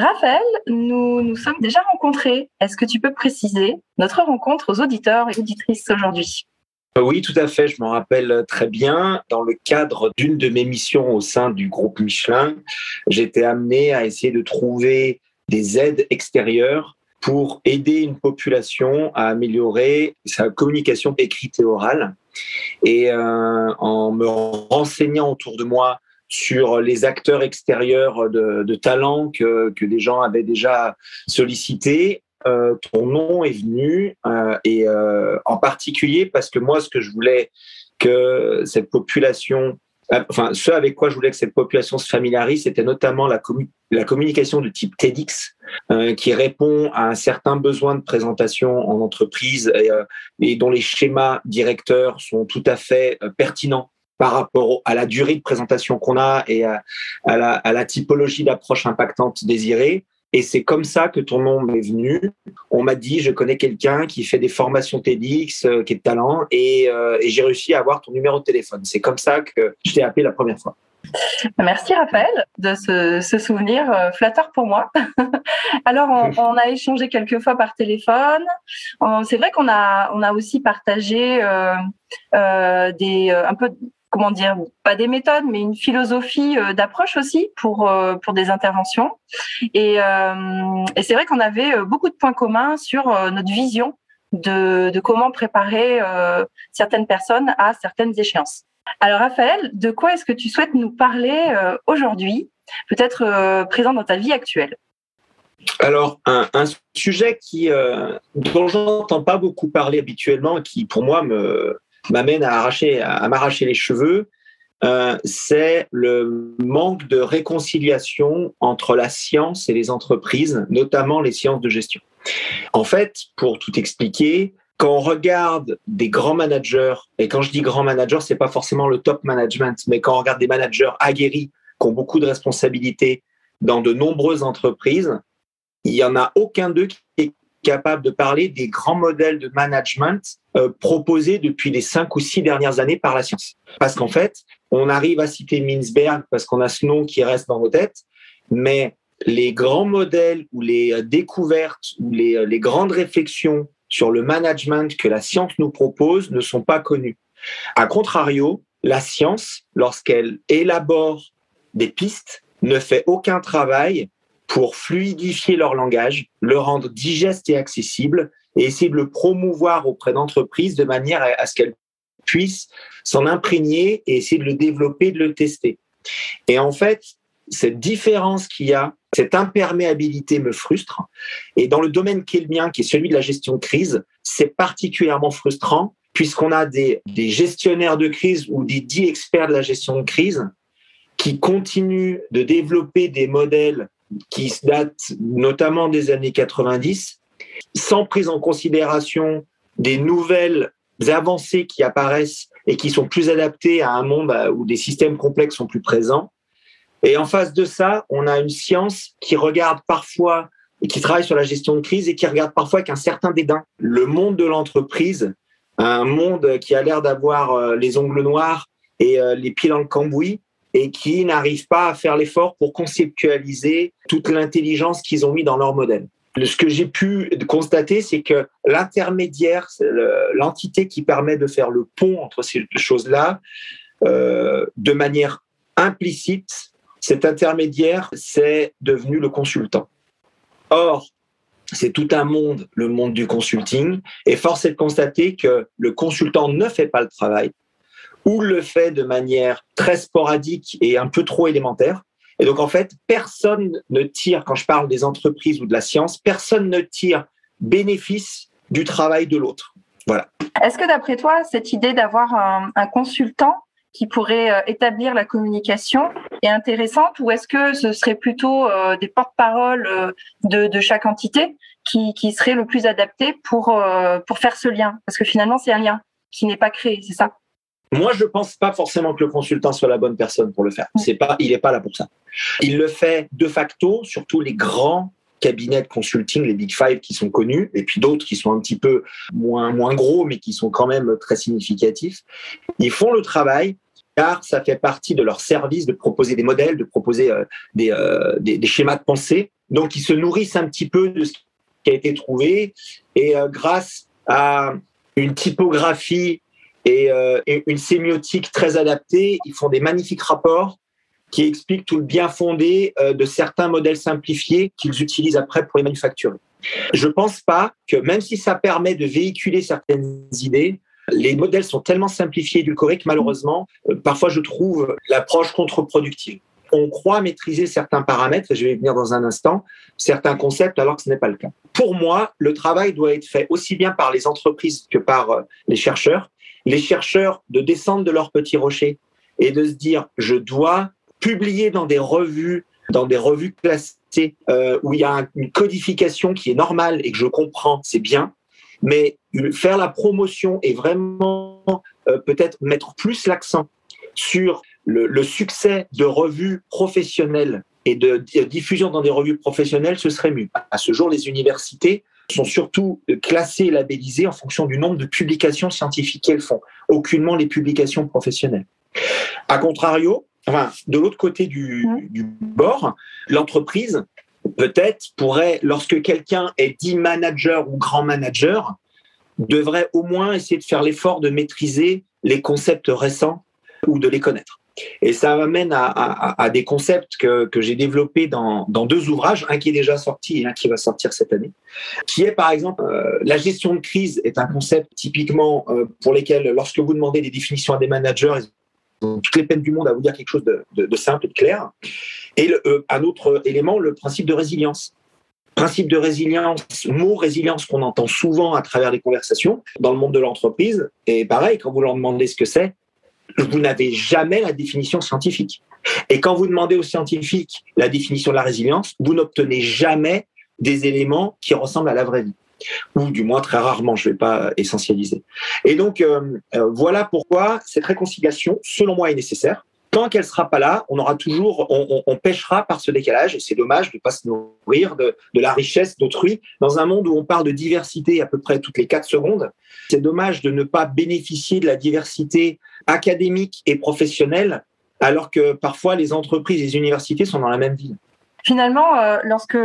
Raphaël, nous nous sommes déjà rencontrés. Est-ce que tu peux préciser notre rencontre aux auditeurs et auditrices aujourd'hui? Oui, tout à fait. Je m'en rappelle très bien. Dans le cadre d'une de mes missions au sein du groupe Michelin, j'étais amené à essayer de trouver des aides extérieures pour aider une population à améliorer sa communication écrite et orale. Et euh, en me renseignant autour de moi sur les acteurs extérieurs de, talent que, des gens avaient déjà sollicités, euh, ton nom est venu euh, et euh, en particulier parce que moi, ce que je voulais que cette population, enfin, ce avec quoi je voulais que cette population se familiarise, c'était notamment la, communication de type TEDx qui répond à un certain besoin de présentation en entreprise et dont les schémas directeurs sont tout à fait pertinents par rapport à la durée de présentation qu'on a et à, la, typologie d'approche impactante désirée. Et c'est comme ça que ton nom m'est venu. On m'a dit, je connais quelqu'un qui fait des formations TEDx, euh, qui est de talent, et, euh, et j'ai réussi à avoir ton numéro de téléphone. C'est comme ça que je t'ai appelé la première fois. Merci Raphaël de ce, souvenir euh, flatteur pour moi. Alors on, a échangé quelques fois par téléphone. C'est vrai qu'on a on a aussi partagé euh, des un peu comment dire, pas des méthodes, mais une philosophie euh, d'approche aussi pour euh, pour des interventions. Et, euh, et c'est vrai qu'on avait beaucoup de points communs sur notre vision de, comment préparer certaines personnes à certaines échéances. Alors Raphaël, de quoi est-ce que tu souhaites nous parler aujourd'hui, peut-être présent dans ta vie actuelle? Alors, un, un, sujet qui, euh, dont j'entends pas beaucoup parler habituellement, qui pour moi me, m'amène à arracher, à, m'arracher les cheveux, euh, c'est le manque de réconciliation entre la science et les entreprises, notamment les sciences de gestion. En fait, pour tout expliquer, quand on regarde des grands managers, et quand je dis grands managers, c'est pas forcément le top management, mais quand on regarde des managers aguerris qui ont beaucoup de responsabilités dans de nombreuses entreprises, il y en a aucun d'eux qui est capable de parler des grands modèles de management euh, proposés depuis les cinq ou six dernières années par la science. Parce qu'en fait, on arrive à citer Mintzberg parce qu'on a ce nom qui reste dans nos têtes, mais les grands modèles ou les euh, découvertes ou les, euh, les grandes réflexions sur le management que la science nous propose ne sont pas connues. A contrario, la science, lorsqu'elle élabore des pistes, ne fait aucun travail pour fluidifier leur langage, le rendre digeste et accessible, et essayer de le promouvoir auprès d'entreprises de manière à, ce qu'elles puissent s'en imprégner et essayer de le développer, de le tester. Et en fait, cette différence qu'il y a, cette imperméabilité me frustre. Et dans le domaine qui est le mien, qui est celui de la gestion de crise, c'est particulièrement frustrant puisqu'on a des, gestionnaires de crise ou des dix experts de la gestion de crise qui continuent de développer des modèles qui datent notamment des années 90, sans prise en considération des nouvelles avancées qui apparaissent et qui sont plus adaptées à un monde où des systèmes complexes sont plus présents. Et en face de ça, on a une science qui regarde parfois et qui travaille sur la gestion de crise et qui regarde parfois avec un certain dédain le monde de l'entreprise, un monde qui a l'air d'avoir euh, les ongles noirs et euh, les pieds dans le cambouis, et qui n'arrivent pas à faire l'effort pour conceptualiser toute l'intelligence qu'ils ont mis dans leur modèle. Ce que j'ai pu constater, c'est que l'intermédiaire, l'entité qui permet de faire le pont entre ces choses-là, euh, de manière implicite, cet intermédiaire, c'est devenu le consultant. Or, c'est tout un monde, le monde du consulting, et force est de constater que le consultant ne fait pas le travail, ou le fait de manière très sporadique et un peu trop élémentaire. Et donc, en fait, personne ne tire, quand je parle des entreprises ou de la science, personne ne tire bénéfice du travail de l'autre. Voilà. Est-ce que d'après toi, cette idée d'avoir un, consultant qui pourrait euh, établir la communication, est intéressante ou est-ce que ce serait plutôt des porte-paroles de, de, chaque entité qui, qui serait le plus adapté pour, pour faire ce lien? Parce que finalement, c'est un lien qui n'est pas créé, c'est ça? Moi, je pense pas forcément que le consultant soit la bonne personne pour le faire. C'est pas, il n'est pas là pour ça. Il le fait de facto, surtout les grands cabinets de consulting, les Big Five qui sont connus, et puis d'autres qui sont un petit peu moins, moins gros, mais qui sont quand même très significatifs. Ils font le travail car ça fait partie de leur service de proposer des modèles, de proposer euh, des, euh, des, des, schémas de pensée. Donc, ils se nourrissent un petit peu de ce qui a été trouvé, et euh, grâce à une typographie et, et, une sémiotique très adaptée, ils font des magnifiques rapports qui explique tout le bien fondé euh, de certains modèles simplifiés qu'ils utilisent après pour les manufacturer. Je ne pense pas que même si ça permet de véhiculer certaines idées, les modèles sont tellement simplifiés et édulcorés que malheureusement, euh, parfois je trouve l'approche contre-productive. On croit maîtriser certains paramètres, et je vais y venir dans un instant, certains concepts alors que ce n'est pas le cas. Pour moi, le travail doit être fait aussi bien par les entreprises que par euh, les chercheurs. Les chercheurs de descendre de leur petit rocher et de se dire, je dois publier dans des revues, dans des revues classées euh, où il y a une codification qui est normale et que je comprends, c'est bien. Mais faire la promotion et vraiment euh, peut-être mettre plus l'accent sur le, succès de revues professionnelles et de, de diffusion dans des revues professionnelles, ce serait mieux. À ce jour, les universités sont surtout classées et labellisées en fonction du nombre de publications scientifiques qu'elles font, aucunement les publications professionnelles. A contrario, enfin, de l'autre côté du, bord, l'entreprise peut-être pourrait, lorsque quelqu'un est dit manager ou grand manager, devrait au moins essayer de faire l'effort de maîtriser les concepts récents ou de les connaître. Et ça m'amène à, des concepts que, j'ai développés dans, deux ouvrages, un qui est déjà sorti et un qui va sortir cette année, qui est par exemple euh, la gestion de crise est un concept typiquement euh, pour lesquels, lorsque vous demandez des définitions à des managers, toutes les peines du monde à vous dire quelque chose de, simple et de clair. Et euh, un autre élément, le principe de résilience. Principe de résilience, mot résilience qu'on entend souvent à travers les conversations dans le monde de l'entreprise. Et pareil, quand vous leur demandez ce que c'est, vous n'avez jamais la définition scientifique. Et quand vous demandez aux scientifiques la définition de la résilience, vous n'obtenez jamais des éléments qui ressemblent à la vraie vie ou du moins très rarement, je ne vais pas essentialiser. Et donc, euh, euh, voilà pourquoi cette réconciliation, selon moi, est nécessaire. Tant qu'elle sera pas là, on aura toujours, on, pêchera par ce décalage, et c'est dommage de ne pas se nourrir de, la richesse d'autrui dans un monde où on parle de diversité à peu près toutes les quatre secondes. C'est dommage de ne pas bénéficier de la diversité académique et professionnelle, alors que parfois les entreprises et les universités sont dans la même ville. Finalement, euh, lorsque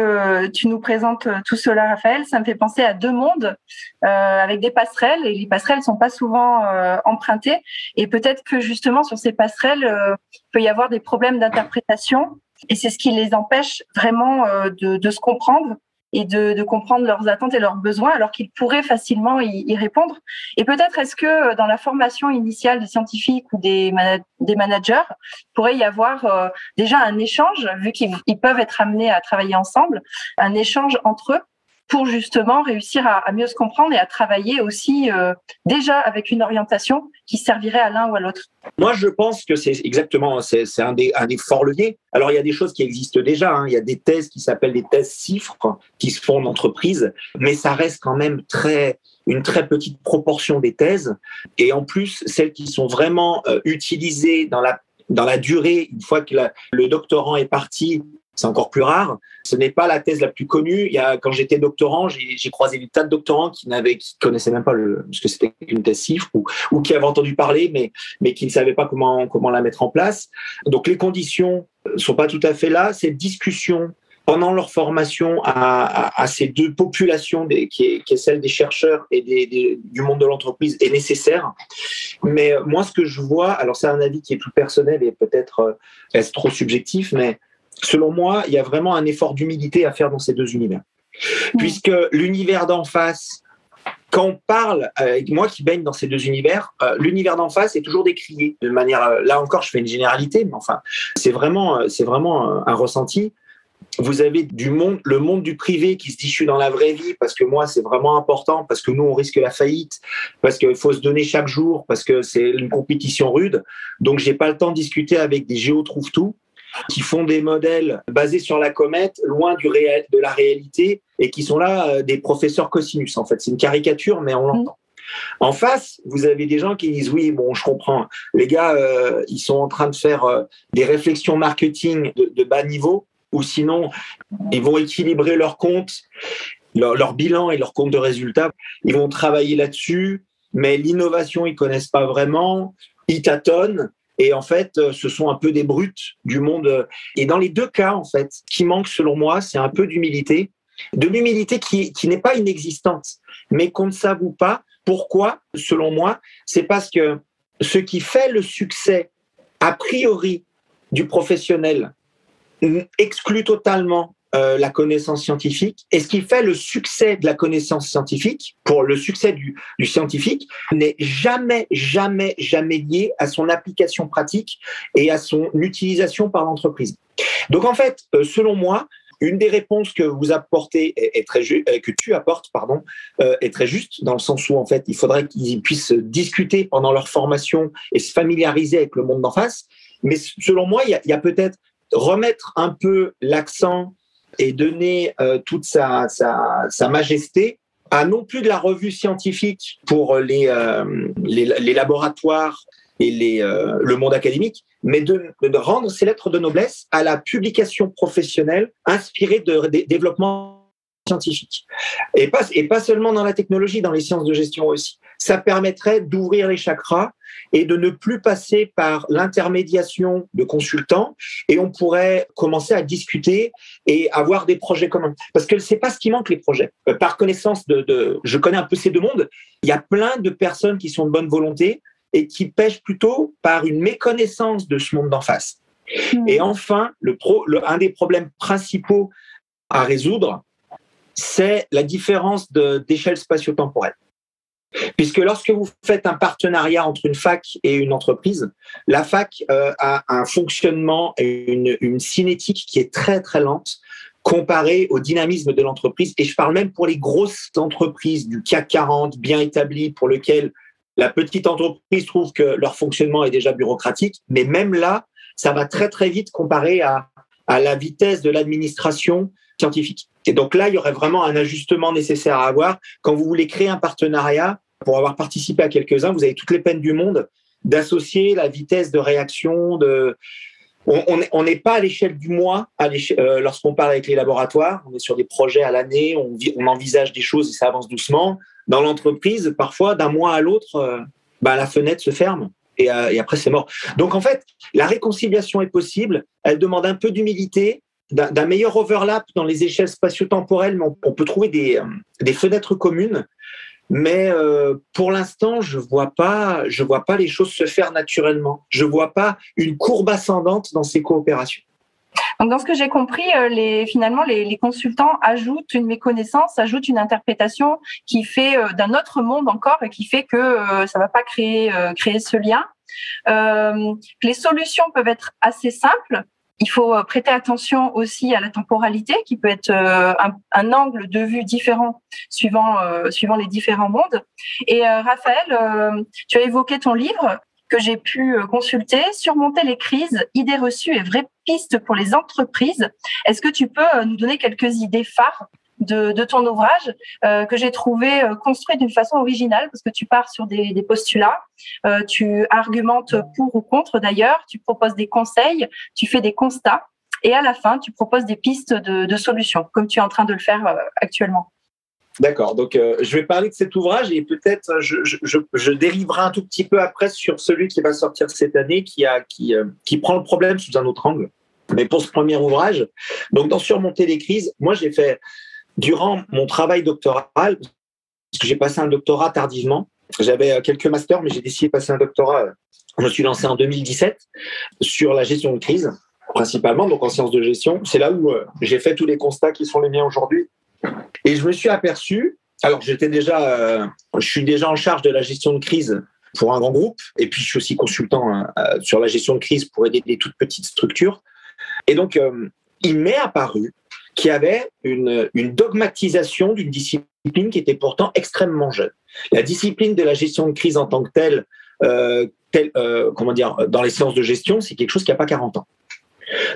tu nous présentes tout cela, Raphaël, ça me fait penser à deux mondes euh, avec des passerelles et les passerelles sont pas souvent euh, empruntées et peut-être que justement sur ces passerelles peut y avoir des problèmes d'interprétation et c'est ce qui les empêche vraiment de, se comprendre et de, de, comprendre leurs attentes et leurs besoins alors qu'ils pourraient facilement y, y répondre. Et peut-être est-ce que euh, dans la formation initiale des scientifiques ou des, des managers, pourrait y avoir euh, déjà un échange, vu qu'ils peuvent être amenés à travailler ensemble, un échange entre eux pour justement réussir à, mieux se comprendre et à travailler aussi euh, déjà avec une orientation qui servirait à l'un ou à l'autre Moi, je pense que c'est exactement, c'est un des, un des forts leviers. Alors, il y a des choses qui existent déjà. Hein. Il y a des thèses qui s'appellent des thèses chiffres qui se font en entreprise, mais ça reste quand même très une très petite proportion des thèses. Et en plus, celles qui sont vraiment euh, utilisées dans la dans la durée, une fois que le doctorant est parti, c'est encore plus rare. Ce n'est pas la thèse la plus connue. Il y a, quand j'étais doctorant, j'ai croisé des tas de doctorants qui n'avaient, qui connaissaient même pas le, ce que c'était une thèse CIFRE ou, qui avaient entendu parler, mais, mais qui ne savaient pas comment, comment la mettre en place. Donc les conditions sont pas tout à fait là. Cette discussion pendant leur formation à, ces deux populations, qui, est, celle des chercheurs et du monde de l'entreprise, est nécessaire. Mais moi, ce que je vois, alors c'est un avis qui est plus personnel et peut-être euh, est trop subjectif, mais selon moi, il y a vraiment un effort d'humilité à faire dans ces deux univers. Puisque l'univers d'en face, quand on parle, avec moi qui baigne dans ces deux univers, euh, l'univers d'en face est toujours décrié de manière. Euh, là encore, je fais une généralité, mais enfin, c'est vraiment, euh, c'est vraiment un ressenti. Vous avez du monde, le monde du privé qui se dit je suis dans la vraie vie parce que moi c'est vraiment important parce que nous on risque la faillite parce qu'il faut se donner chaque jour parce que c'est une compétition rude donc j'ai pas le temps de discuter avec des géo trouve tout qui font des modèles basés sur la comète, loin du réel, de la réalité, et qui sont là euh, des professeurs cosinus. En fait, c'est une caricature, mais on l'entend. En face, vous avez des gens qui disent oui, bon, je comprends. Les gars, euh, ils sont en train de faire euh, des réflexions marketing de, bas niveau, ou sinon, ils vont équilibrer leurs comptes, leur, leur, bilan et leur compte de résultats. Ils vont travailler là-dessus, mais l'innovation, ils connaissent pas vraiment. Ils tâtonnent. Et en fait, euh, ce sont un peu des brutes du monde. Et dans les deux cas, en fait, qui manque selon moi, c'est un peu d'humilité. De l'humilité qui, qui n'est pas inexistante, mais qu'on ne s'avoue pas. Pourquoi? Selon moi, c'est parce que ce qui fait le succès, a priori, du professionnel exclut totalement euh, la connaissance scientifique. Et ce qui fait le succès de la connaissance scientifique, pour le succès du, scientifique, n'est jamais, jamais, jamais lié à son application pratique et à son utilisation par l'entreprise. Donc en fait, euh, selon moi, une des réponses que vous apportez est, très euh, que tu apportes, pardon, est très juste dans le sens où en fait, il faudrait qu'ils puissent discuter pendant leur formation et se familiariser avec le monde d'en face. Mais selon moi, il y a peut-être remettre un peu l'accent et donner euh, toute sa, majesté à non plus de la revue scientifique pour les, euh, les, laboratoires et euh, le monde académique, mais de, rendre ces lettres de noblesse à la publication professionnelle inspirée de, de développement scientifique. Et pas, et pas seulement dans la technologie, dans les sciences de gestion aussi. Ça permettrait d'ouvrir les chakras et de ne plus passer par l'intermédiation de consultants et on pourrait commencer à discuter et avoir des projets communs. Parce que c'est pas ce qui manque les projets. Euh, par connaissance de, de, je connais un peu ces deux mondes, il y a plein de personnes qui sont de bonne volonté et qui pêchent plutôt par une méconnaissance de ce monde d'en face. Mmh. Et enfin, le pro, le, un des problèmes principaux à résoudre, c'est la différence d'échelle spatio-temporelle. Puisque lorsque vous faites un partenariat entre une fac et une entreprise, la fac euh, a un fonctionnement et une, une cinétique qui est très très lente comparée au dynamisme de l'entreprise. Et je parle même pour les grosses entreprises du CAC 40 bien établies pour lesquelles la petite entreprise trouve que leur fonctionnement est déjà bureaucratique. Mais même là, ça va très très vite comparé à, à la vitesse de l'administration scientifique. Et donc là, il y aurait vraiment un ajustement nécessaire à avoir. Quand vous voulez créer un partenariat, pour avoir participé à quelques-uns, vous avez toutes les peines du monde d'associer la vitesse de réaction. On n'est pas à l'échelle du mois euh, lorsqu'on parle avec les laboratoires. On est sur des projets à l'année, on, envisage des choses et ça avance doucement. Dans l'entreprise, parfois, d'un mois à l'autre, euh, bah, la fenêtre se ferme. Et, euh, et après c'est mort. Donc en fait, la réconciliation est possible. Elle demande un peu d'humilité, d'un meilleur overlap dans les échelles spatio-temporelles, mais on, peut trouver des, fenêtres communes. Mais euh, pour l'instant, je vois pas, je vois pas les choses se faire naturellement. Je vois pas une courbe ascendante dans ces coopérations. Donc, dans ce que j'ai compris, euh, finalement, les, consultants ajoutent une méconnaissance, ajoutent une interprétation qui fait euh, d'un autre monde encore et qui fait que ça va pas créer, créer ce lien. les solutions peuvent être assez simples, il faut euh, prêter attention aussi à la temporalité, qui peut être euh, un, angle de vue différent suivant euh, suivant les différents mondes. Et Raphaël, tu as évoqué ton livre que j'ai pu consulter, surmonter les crises, idées reçues et vraies pistes pour les entreprises. Est-ce que tu peux nous donner quelques idées phares de, ton ouvrage euh, que j'ai trouvé euh, construit d'une façon originale parce que tu pars sur des, postulats, euh, tu argumentes pour ou contre d'ailleurs, tu proposes des conseils, tu fais des constats et à la fin tu proposes des pistes de, solutions comme tu es en train de le faire actuellement. D'accord, donc je vais parler de cet ouvrage et peut-être je, je, je, dériverai un tout petit peu après sur celui qui va sortir cette année qui, a, qui, qui prend le problème sous un autre angle. Mais pour ce premier ouvrage, donc dans Surmonter les crises, moi j'ai fait durant mon travail doctoral, parce que j'ai passé un doctorat tardivement, j'avais euh, quelques masters, mais j'ai décidé de passer un doctorat. Euh, je me suis lancé en 2017 sur la gestion de crise, principalement, donc en sciences de gestion. C'est là où euh, j'ai fait tous les constats qui sont les miens aujourd'hui. Et je me suis aperçu, alors j'étais déjà, je suis déjà en charge de la gestion de crise pour un grand groupe, et puis je suis aussi consultant sur la gestion de crise pour aider des toutes petites structures. Et donc, il m'est apparu qui avait une, une dogmatisation d'une discipline qui était pourtant extrêmement jeune. La discipline de la gestion de crise en tant que telle, euh, euh, comment dire, dans les sciences de gestion, c'est quelque chose qui n'a pas 40 ans.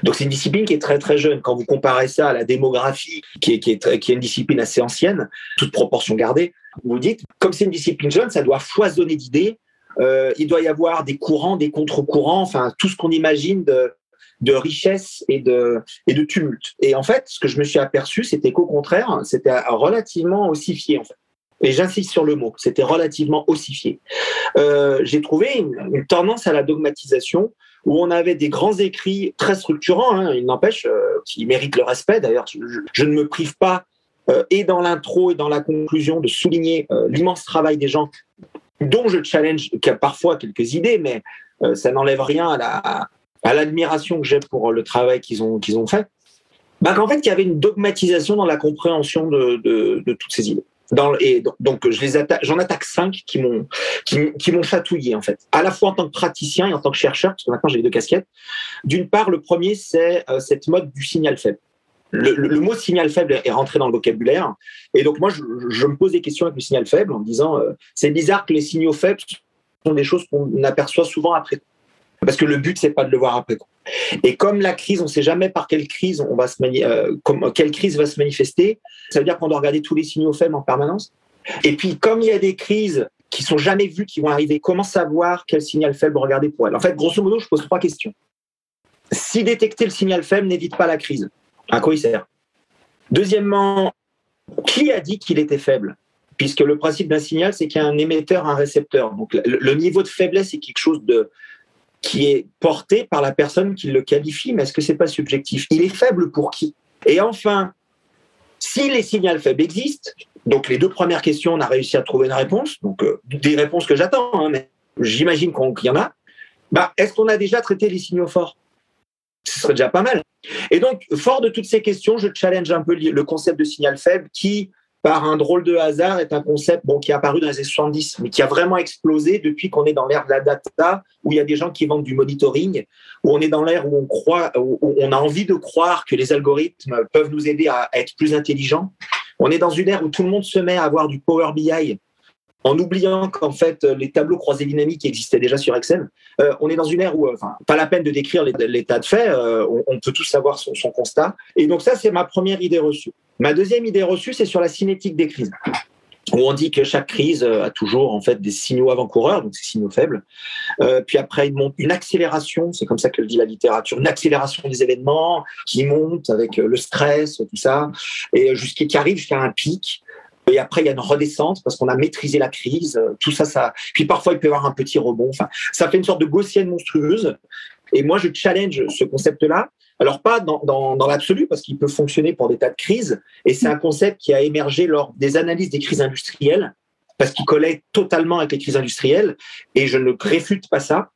Donc c'est une discipline qui est très très jeune. Quand vous comparez ça à la démographie, qui est, qui est, qui est une discipline assez ancienne, toute proportion gardée, vous vous dites, comme c'est une discipline jeune, ça doit foisonner d'idées. Euh, il doit y avoir des courants, des contre-courants, enfin tout ce qu'on imagine de, de richesse et de, et de tumulte. Et en fait, ce que je me suis aperçu, c'était qu'au contraire, c'était relativement ossifié en fait. Et j'insiste sur le mot, c'était relativement ossifié. Euh, J'ai trouvé une, tendance à la dogmatisation où on avait des grands écrits très structurants, hein, il n'empêche, euh, qui méritent le respect. D'ailleurs, je, ne me prive pas, euh, et dans l'intro et dans la conclusion, de souligner l'immense travail des gens dont je challenge parfois quelques idées, mais ça n'enlève rien à la à l'admiration que j'ai pour le travail qu'ils ont qu'ils ont fait. Bah, qu'en fait, il y avait une dogmatisation dans la compréhension de, de, toutes ces idées. Et donc, je j'en attaque cinq qui m'ont qui, chatouillé en fait, à la fois en tant que praticien et en tant que chercheur, parce que maintenant j'ai les deux casquettes. D'une part, le premier c'est euh, cette mode du signal faible. Le, mot signal faible est rentré dans le vocabulaire, et donc moi je, je me pose des questions avec le signal faible en me disant euh, c'est bizarre que les signaux faibles sont des choses qu'on aperçoit souvent après parce que le but c'est pas de le voir après et comme la crise, on ne sait jamais par quelle crise on va se euh, comme, quelle crise va se manifester, ça veut dire qu'on doit regarder tous les signaux faibles en permanence. Et puis, comme il y a des crises qui sont jamais vues, qui vont arriver, comment savoir quel signal faible regarder pour elle? En fait, grosso modo, je pose trois questions. Si détecter le signal faible n'évite pas la crise, à quoi il sert Deuxièmement, qui a dit qu'il était faible? Puisque le principe d'un signal, c'est qu'il y a un émetteur, un récepteur. Donc, le niveau de faiblesse est quelque chose de, qui est porté par la personne qui le qualifie, mais est-ce que c'est pas subjectif? Il est faible pour qui? Et enfin, si les signaux faibles existent, donc les deux premières questions, on a réussi à trouver une réponse, donc euh, des réponses que j'attends, hein, mais j'imagine qu'il y en a. Bah, est-ce qu'on a déjà traité les signaux forts? Ce serait déjà pas mal. Et donc, fort de toutes ces questions, je challenge un peu le concept de signal faible qui, par un drôle de hasard, est un concept bon, qui est apparu dans les années 70, mais qui a vraiment explosé depuis qu'on est dans l'ère de la data, où il y a des gens qui vendent du monitoring, où on est dans l'ère où on croit, où on a envie de croire que les algorithmes peuvent nous aider à être plus intelligents. On est dans une ère où tout le monde se met à avoir du Power BI, en oubliant qu'en fait les tableaux croisés dynamiques existaient déjà sur Excel. Euh, on est dans une ère où, enfin, pas la peine de décrire l'état de fait, euh, on, peut tous savoir son, son constat. Et donc ça, c'est ma première idée reçue. Ma deuxième idée reçue, c'est sur la cinétique des crises où on dit que chaque crise a toujours en fait des signaux avant-coureurs, donc ces signaux faibles. Euh, puis après, il monte une accélération, c'est comme ça que le dit la littérature, une accélération des événements qui monte avec le stress, tout ça, et jusqu'à qui arrive jusqu'à un pic. Et après, il y a une redescente parce qu'on a maîtrisé la crise. Tout ça, ça. Puis parfois, il peut y avoir un petit rebond. Enfin, ça fait une sorte de gaussienne monstrueuse. Et moi, je challenge ce concept-là alors pas dans, l'absolu, parce qu'il peut fonctionner pour des tas de crises, et c'est un concept qui a émergé lors des analyses des crises industrielles, parce qu'il collait totalement avec les crises industrielles, et je ne réfute pas ça.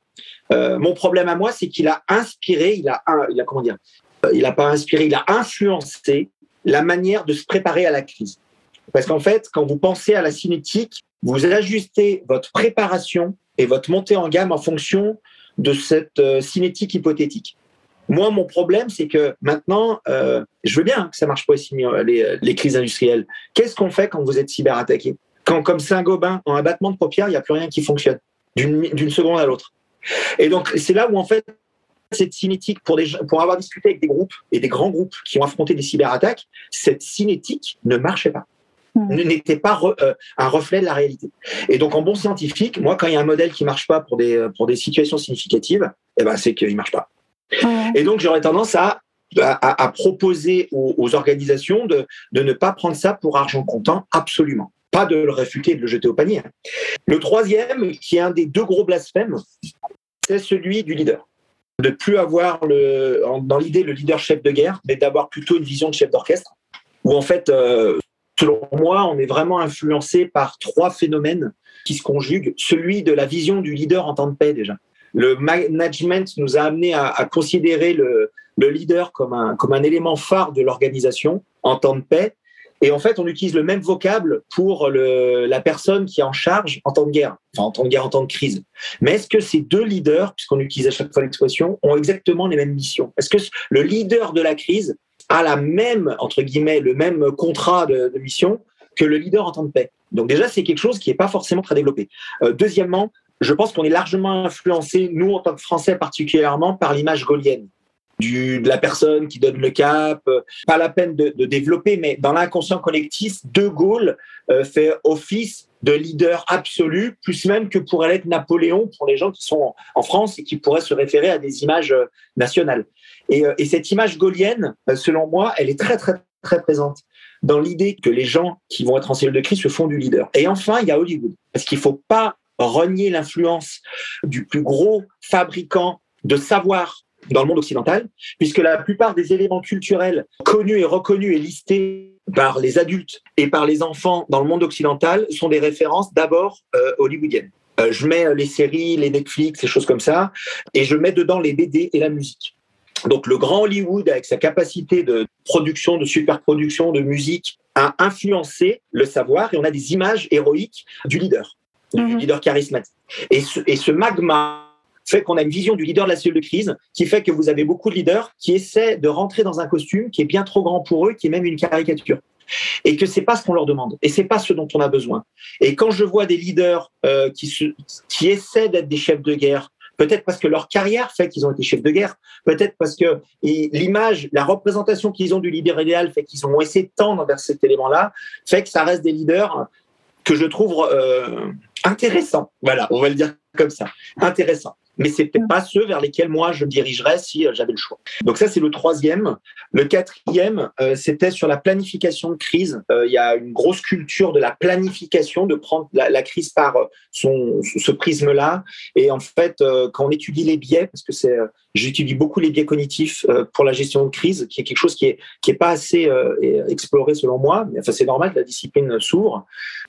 Euh, mon problème à moi, c'est qu'il a inspiré, il a, il a comment dire, euh, il n'a pas inspiré, il a influencé la manière de se préparer à la crise. Parce qu'en fait, quand vous pensez à la cinétique, vous ajustez votre préparation et votre montée en gamme en fonction de cette euh, cinétique hypothétique. Moi, mon problème, c'est que maintenant, euh, je veux bien que ça marche pas aussi les, les crises industrielles. Qu'est-ce qu'on fait quand vous êtes cyberattaqué? Quand, comme Saint-Gobain, en un battement de paupières, il n'y a plus rien qui fonctionne d'une seconde à l'autre. Et donc, c'est là où, en fait, cette cinétique, pour, des, pour avoir discuté avec des groupes et des grands groupes qui ont affronté des cyberattaques, cette cinétique ne marchait pas n'était pas re, euh, un reflet de la réalité. Et donc, en bon scientifique, moi, quand il y a un modèle qui marche pas pour des, pour des situations significatives, eh ben, c'est qu'il marche pas. Et donc, j'aurais tendance à, à, à proposer aux, aux, organisations de, de ne pas prendre ça pour argent comptant, absolument. Pas de le réfuter, de le jeter au panier. Le troisième, qui est un des deux gros blasphèmes, c'est celui du leader. De plus avoir le, dans l'idée le leader chef de guerre, mais d'avoir plutôt une vision de chef d'orchestre, où en fait, euh, selon moi, on est vraiment influencé par trois phénomènes qui se conjuguent. Celui de la vision du leader en temps de paix déjà le management nous a amené à, considérer le, le, leader comme un, élément phare de l'organisation en temps de paix. Et en fait, on utilise le même vocable pour la personne qui est en charge en temps de guerre, enfin en temps de guerre, en temps de crise. Mais est-ce que ces deux leaders, puisqu'on utilise à chaque fois l'expression, ont exactement les mêmes missions? Est-ce que le leader de la crise a la même, entre guillemets, le même contrat de, mission que le leader en temps de paix Donc déjà, c'est quelque chose qui n'est pas forcément très développé. Euh, deuxièmement, je pense qu'on est largement influencé, nous en tant que Français particulièrement, par l'image gaulienne du, de la personne qui donne le cap. Pas la peine de, développer, mais dans l'inconscient collectif, De Gaulle fait office de leader absolu, plus même que pourrait être Napoléon pour les gens qui sont en France et qui pourraient se référer à des images euh, nationales. Et, euh, et cette image gaulienne, euh, selon moi, elle est très, très, très présente dans l'idée que les gens qui vont être en cellule de crise se font du leader. Et enfin, il y a Hollywood. Parce qu'il ne faut pas renier l'influence du plus gros fabricant de savoir dans le monde occidental, puisque la plupart des éléments culturels connus et reconnus et listés par les adultes et par les enfants dans le monde occidental sont des références d'abord euh, hollywoodiennes. Euh, je mets euh, les séries, les Netflix, les choses comme ça, et je mets dedans les BD et la musique. Donc le grand Hollywood, avec sa capacité de production, de superproduction, de musique, a influencé le savoir et on a des images héroïques du leader, du mhm. leader charismatique. Et ce, et ce magma fait qu'on a une vision du leader de la cellule de crise qui fait que vous avez beaucoup de leaders qui essaient de rentrer dans un costume qui est bien trop grand pour eux, qui est même une caricature. Et que c'est pas ce qu'on leur demande, et c'est pas ce dont on a besoin. Et quand je vois des leaders euh, qui, se, qui essaient d'être des chefs de guerre, peut-être parce que leur carrière fait qu'ils ont été chefs de guerre, peut-être parce que l'image, la représentation qu'ils ont du leader idéal fait qu'ils ont essayé de tendre vers cet élément-là, fait que ça reste des leaders que je trouve euh, intéressants. Voilà, on va le dire comme ça, intéressants mais c'est peut-être pas ceux vers lesquels moi je dirigerais si euh, j'avais le choix. Donc ça c'est le troisième. Le quatrième, euh, c'était sur la planification de crise. Euh, il y a une grosse culture de la planification, de prendre la, crise par son, ce prisme-là. Et en fait, quand on étudie les biais, parce que c'est, j'étudie beaucoup les biais cognitifs pour la gestion de crise, qui est quelque chose qui est qui est pas assez exploré selon moi. Enfin c'est normal que la discipline s'ouvre.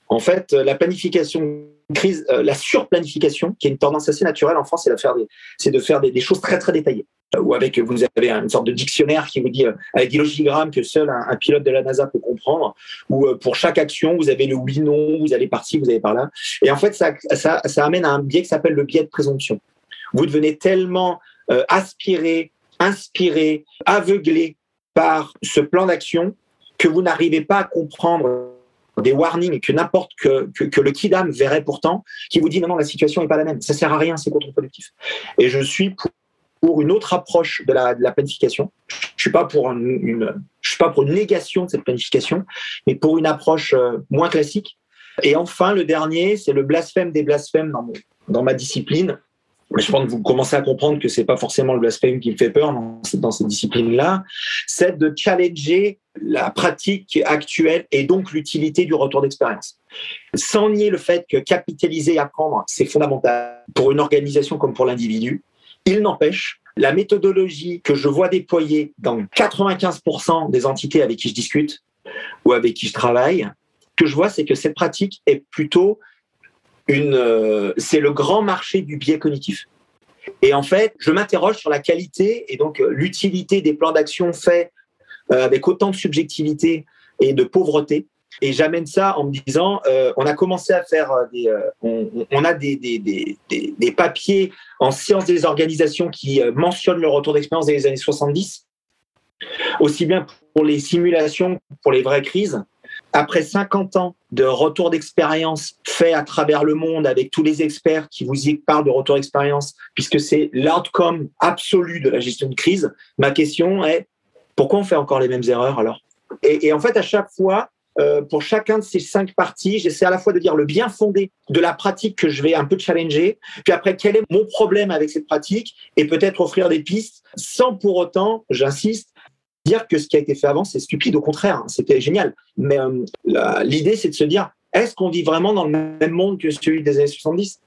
En fait, la planification crise, euh, la surplanification, qui est une tendance assez naturelle en France, c'est de faire des, choses très très détaillées. Euh, ou avec vous avez une sorte de dictionnaire qui vous dit euh, avec des logigrammes que seul un, pilote de la NASA peut comprendre. Ou pour chaque action, vous avez le oui non, vous allez par ci, vous allez par là. Et en fait, ça, ça amène à un biais qui s'appelle le biais de présomption. Vous devenez tellement aspiré, inspiré, aveuglé par ce plan d'action que vous n'arrivez pas à comprendre des warnings que n'importe que, que, le kidam verrait pourtant, qui vous dit non, non, la situation n'est pas la même. Ça sert à rien, c'est contre-productif. Et je suis pour, une autre approche de la, de la planification. Je suis pas pour une, je suis pas pour une négation de cette planification, mais pour une approche euh, moins classique. Et enfin, le dernier, c'est le blasphème des blasphèmes dans, dans ma discipline. Je pense que vous commencez à comprendre que c'est pas forcément le blasphème qui me fait peur dans, dans ces disciplines-là. C'est de challenger la pratique actuelle et donc l'utilité du retour d'expérience. Sans nier le fait que capitaliser et apprendre, c'est fondamental pour une organisation comme pour l'individu, il n'empêche, la méthodologie que je vois déployer dans 95% des entités avec qui je discute ou avec qui je travaille, que je vois, c'est que cette pratique est plutôt une, euh, c'est le grand marché du biais cognitif. Et en fait, je m'interroge sur la qualité et donc euh, l'utilité des plans d'action faits euh, avec autant de subjectivité et de pauvreté. Et j'amène ça en me disant, euh, on a commencé à faire des, euh, on, a des, des, des, des, papiers en sciences des organisations qui mentionnent le retour d'expérience des années 70, aussi bien pour les simulations, pour les vraies crises. Après 50 ans de retour d'expérience fait à travers le monde avec tous les experts qui vous y parlent de retour d'expérience, puisque c'est l'outcome absolu de la gestion de crise, ma question est pourquoi on fait encore les mêmes erreurs alors? Et, en fait, à chaque fois, euh, pour chacun de ces cinq parties, j'essaie à la fois de dire le bien fondé de la pratique que je vais un peu challenger, puis après quel est mon problème avec cette pratique, et peut-être offrir des pistes, sans pour autant, j'insiste, dire que ce qui a été fait avant, c'est stupide. Au contraire, hein, c'était génial. Mais euh, l'idée, c'est de se dire, est-ce qu'on vit vraiment dans le même monde que celui des années 70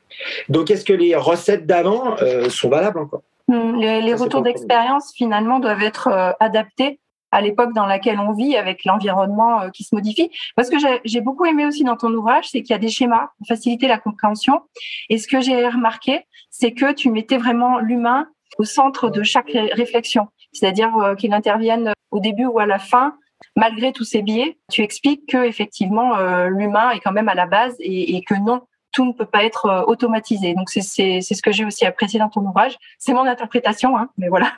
Donc, est-ce que les recettes d'avant euh, sont valables encore? Hmm, les, retours d'expérience, finalement, doivent être euh, adaptés à l'époque dans laquelle on vit, avec l'environnement qui se modifie. Parce que j'ai beaucoup aimé aussi dans ton ouvrage, c'est qu'il y a des schémas pour faciliter la compréhension. Et ce que j'ai remarqué, c'est que tu mettais vraiment l'humain au centre de chaque réflexion. C'est-à-dire euh, qu'il intervienne au début ou à la fin, malgré tous ces biais, tu expliques que effectivement l'humain est quand même à la base et, que non, tout ne peut pas être euh, automatisé. Donc c'est ce que j'ai aussi apprécié dans ton ouvrage. C'est mon interprétation, hein, mais voilà.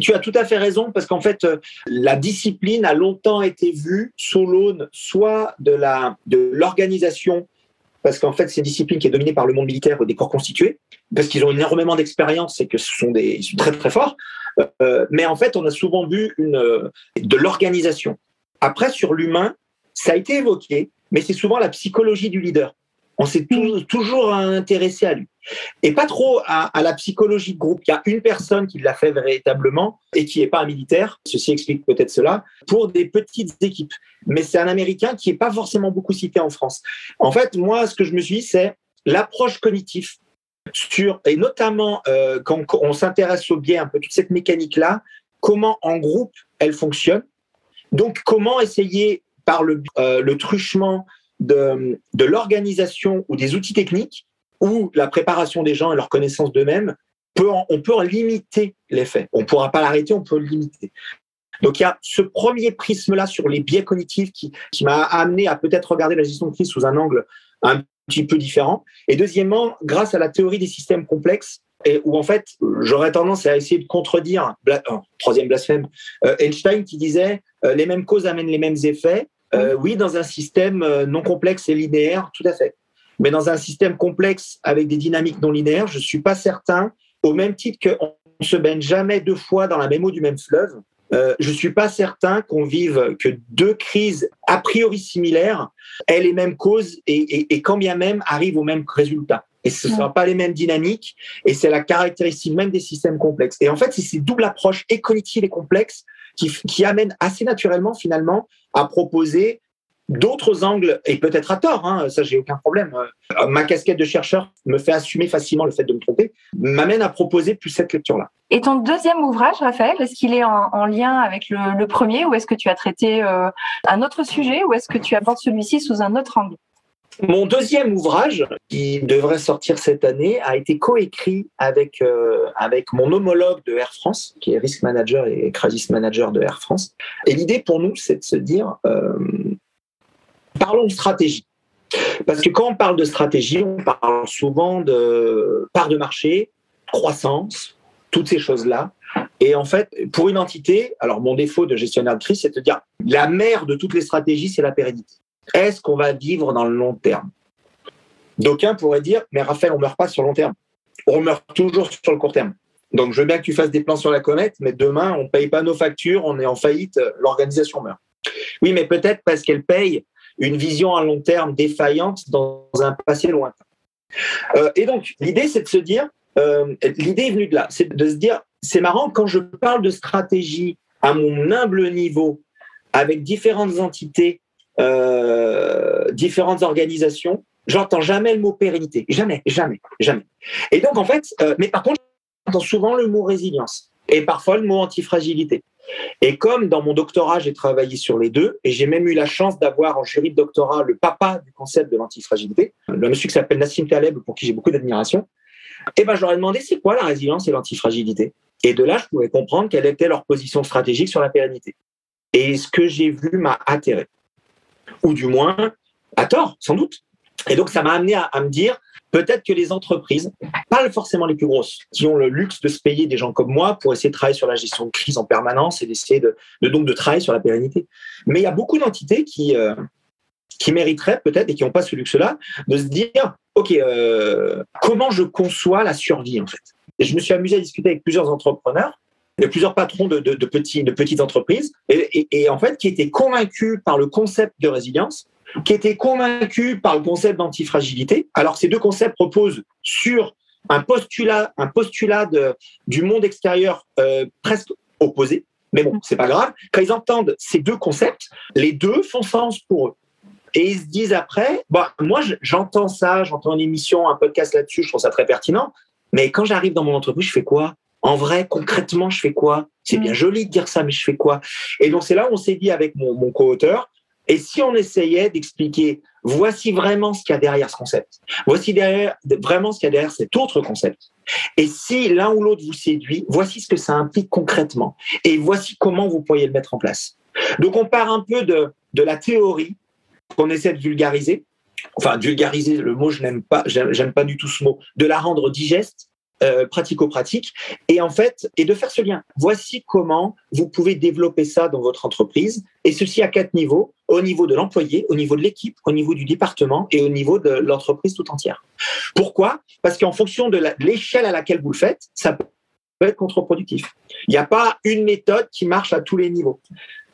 Tu as tout à fait raison parce qu'en fait, euh, la discipline a longtemps été vue sous l'aune soit de l'organisation parce qu'en fait, c'est une discipline qui est dominée par le monde militaire des corps constitués, parce qu'ils ont énormément d'expérience et que ce sont des sont très très forts. Euh, mais en fait, on a souvent vu une, de l'organisation. Après, sur l'humain, ça a été évoqué, mais c'est souvent la psychologie du leader. On s'est toujours intéressé à lui. Et pas trop à, la psychologie de groupe. Il y a une personne qui l'a fait véritablement et qui n'est pas un militaire, ceci explique peut-être cela, pour des petites équipes. Mais c'est un Américain qui n'est pas forcément beaucoup cité en France. En fait, moi, ce que je me suis dit, c'est l'approche cognitive sur, et notamment euh, quand on s'intéresse au biais, un peu toute cette mécanique-là, comment en groupe elle fonctionne. Donc, comment essayer par le, euh, le truchement de, de l'organisation ou des outils techniques ou la préparation des gens et leur connaissance d'eux-mêmes, on peut en limiter l'effet. On ne pourra pas l'arrêter, on peut le limiter. Donc il y a ce premier prisme-là sur les biais cognitifs qui, m'a amené à peut-être regarder la gestion de crise sous un angle un petit peu différent. Et deuxièmement, grâce à la théorie des systèmes complexes, où en fait j'aurais tendance à essayer de contredire, oh, troisième blasphème, euh, Einstein qui disait euh, les mêmes causes amènent les mêmes effets. Euh, oui, dans un système euh, non complexe et linéaire, tout à fait. Mais dans un système complexe avec des dynamiques non linéaires, je ne suis pas certain, au même titre qu'on ne se baigne jamais deux fois dans la même eau du même fleuve, euh, je ne suis pas certain qu'on vive que deux crises a priori similaires aient les mêmes causes et, et, quand bien même arrivent au même résultat. Et ce ne sera pas les mêmes dynamiques et c'est la caractéristique même des systèmes complexes. Et en fait, c'est ces double approche et cognitive et complexe qui, qui amène assez naturellement finalement à proposer d'autres angles, et peut-être à tort, hein, ça j'ai aucun problème. Euh, ma casquette de chercheur me fait assumer facilement le fait de me tromper, m'amène à proposer plus cette lecture-là. Et ton deuxième ouvrage, Raphaël, est-ce qu'il est en, lien avec le, premier ou est-ce que tu as traité euh, un autre sujet ou est-ce que tu abordes celui-ci sous un autre angle? Mon deuxième ouvrage, qui devrait sortir cette année, a été coécrit avec, euh, avec mon homologue de Air France, qui est Risk Manager et Crisis Manager de Air France. Et l'idée pour nous, c'est de se dire, euh, parlons stratégie. Parce que quand on parle de stratégie, on parle souvent de part de marché, croissance, toutes ces choses-là. Et en fait, pour une entité, alors mon défaut de gestionnaire de crise, c'est de dire la mère de toutes les stratégies, c'est la pérennité. Est-ce qu'on va vivre dans le long terme? D'aucuns pourraient dire, mais Raphaël, on meurt pas sur le long terme. On meurt toujours sur le court terme. Donc, je veux bien que tu fasses des plans sur la comète, mais demain, on ne paye pas nos factures, on est en faillite, l'organisation meurt. Oui, mais peut-être parce qu'elle paye une vision à long terme défaillante dans un passé lointain. Euh, et donc, l'idée, c'est de se dire, euh, l'idée est venue de là, c'est de se dire, c'est marrant, quand je parle de stratégie à mon humble niveau, avec différentes entités euh, différentes organisations, j'entends jamais le mot pérennité. Jamais, jamais, jamais. Et donc, en fait, mais par contre, j'entends souvent le mot résilience et parfois le mot antifragilité. Et comme dans mon doctorat, j'ai travaillé sur les deux, et j'ai même eu la chance d'avoir en jury de doctorat le papa du concept de l'antifragilité, le monsieur qui s'appelle Nassim Taleb, pour qui j'ai beaucoup d'admiration, et eh ben, je leur ai demandé c'est quoi la résilience et l'antifragilité? Et de là, je pouvais comprendre quelle était leur position stratégique sur la pérennité. Et ce que j'ai vu m'a atterré ou du moins à tort, sans doute. Et donc, ça m'a amené à, me dire, peut-être que les entreprises, pas forcément les plus grosses, qui ont le luxe de se payer des gens comme moi pour essayer de travailler sur la gestion de crise en permanence et d'essayer de, donc de travailler sur la pérennité. Mais il y a beaucoup d'entités qui, euh, qui mériteraient peut-être et qui n'ont pas ce luxe-là de se dire, OK, euh, comment je conçois la survie en fait? Et je me suis amusé à discuter avec plusieurs entrepreneurs a plusieurs patrons de, de petites entreprises et, en fait qui étaient convaincus par le concept de résilience, qui étaient convaincus par le concept d'antifragilité. Alors ces deux concepts reposent sur un postulat, un postulat du monde extérieur euh, presque opposé. Mais bon, c'est pas grave. Quand ils entendent ces deux concepts, les deux font sens pour eux. Et ils se disent après, bah, moi j'entends ça, j'entends une émission, un podcast là-dessus, je trouve ça très pertinent. Mais quand j'arrive dans mon entreprise, je fais quoi? En vrai, concrètement, je fais quoi? C'est bien mm. joli de dire ça, mais je fais quoi? Et donc, c'est là où on s'est dit avec mon, mon co-auteur, et si on essayait d'expliquer, voici vraiment ce qu'il y a derrière ce concept, voici derrière, vraiment ce qu'il y a derrière cet autre concept. Et si l'un ou l'autre vous séduit, voici ce que ça implique concrètement. Et voici comment vous pourriez le mettre en place. Donc, on part un peu de, de la théorie qu'on essaie de vulgariser. Enfin, vulgariser, le mot, je n'aime pas, j'aime pas du tout ce mot. De la rendre digeste euh, pratico-pratique, et en fait, et de faire ce lien. Voici comment vous pouvez développer ça dans votre entreprise, et ceci à quatre niveaux au niveau de l'employé, au niveau de l'équipe, au niveau du département et au niveau de l'entreprise tout entière. Pourquoi? Parce qu'en fonction de l'échelle à laquelle vous le faites, ça peut être contre-productif. Il n'y a pas une méthode qui marche à tous les niveaux.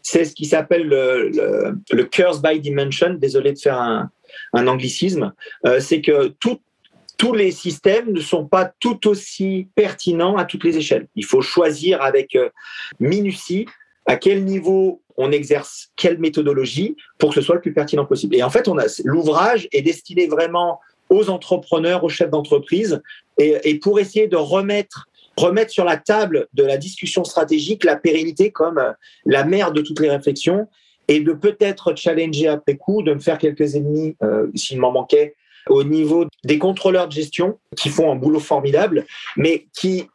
C'est ce qui s'appelle le, curse by dimension. Désolé de faire un, un anglicisme. Euh, c'est que tout, tous les systèmes ne sont pas tout aussi pertinents à toutes les échelles. Il faut choisir avec euh, minutie à quel niveau on exerce quelle méthodologie pour que ce soit le plus pertinent possible. Et en fait, on a l'ouvrage est destiné vraiment aux entrepreneurs, aux chefs d'entreprise, et, pour essayer de remettre remettre sur la table de la discussion stratégique la pérennité comme euh, la mère de toutes les réflexions et de peut-être challenger après coup, de me faire quelques ennemis euh, s'il m'en manquait au niveau des contrôleurs de gestion qui font un boulot formidable, mais qui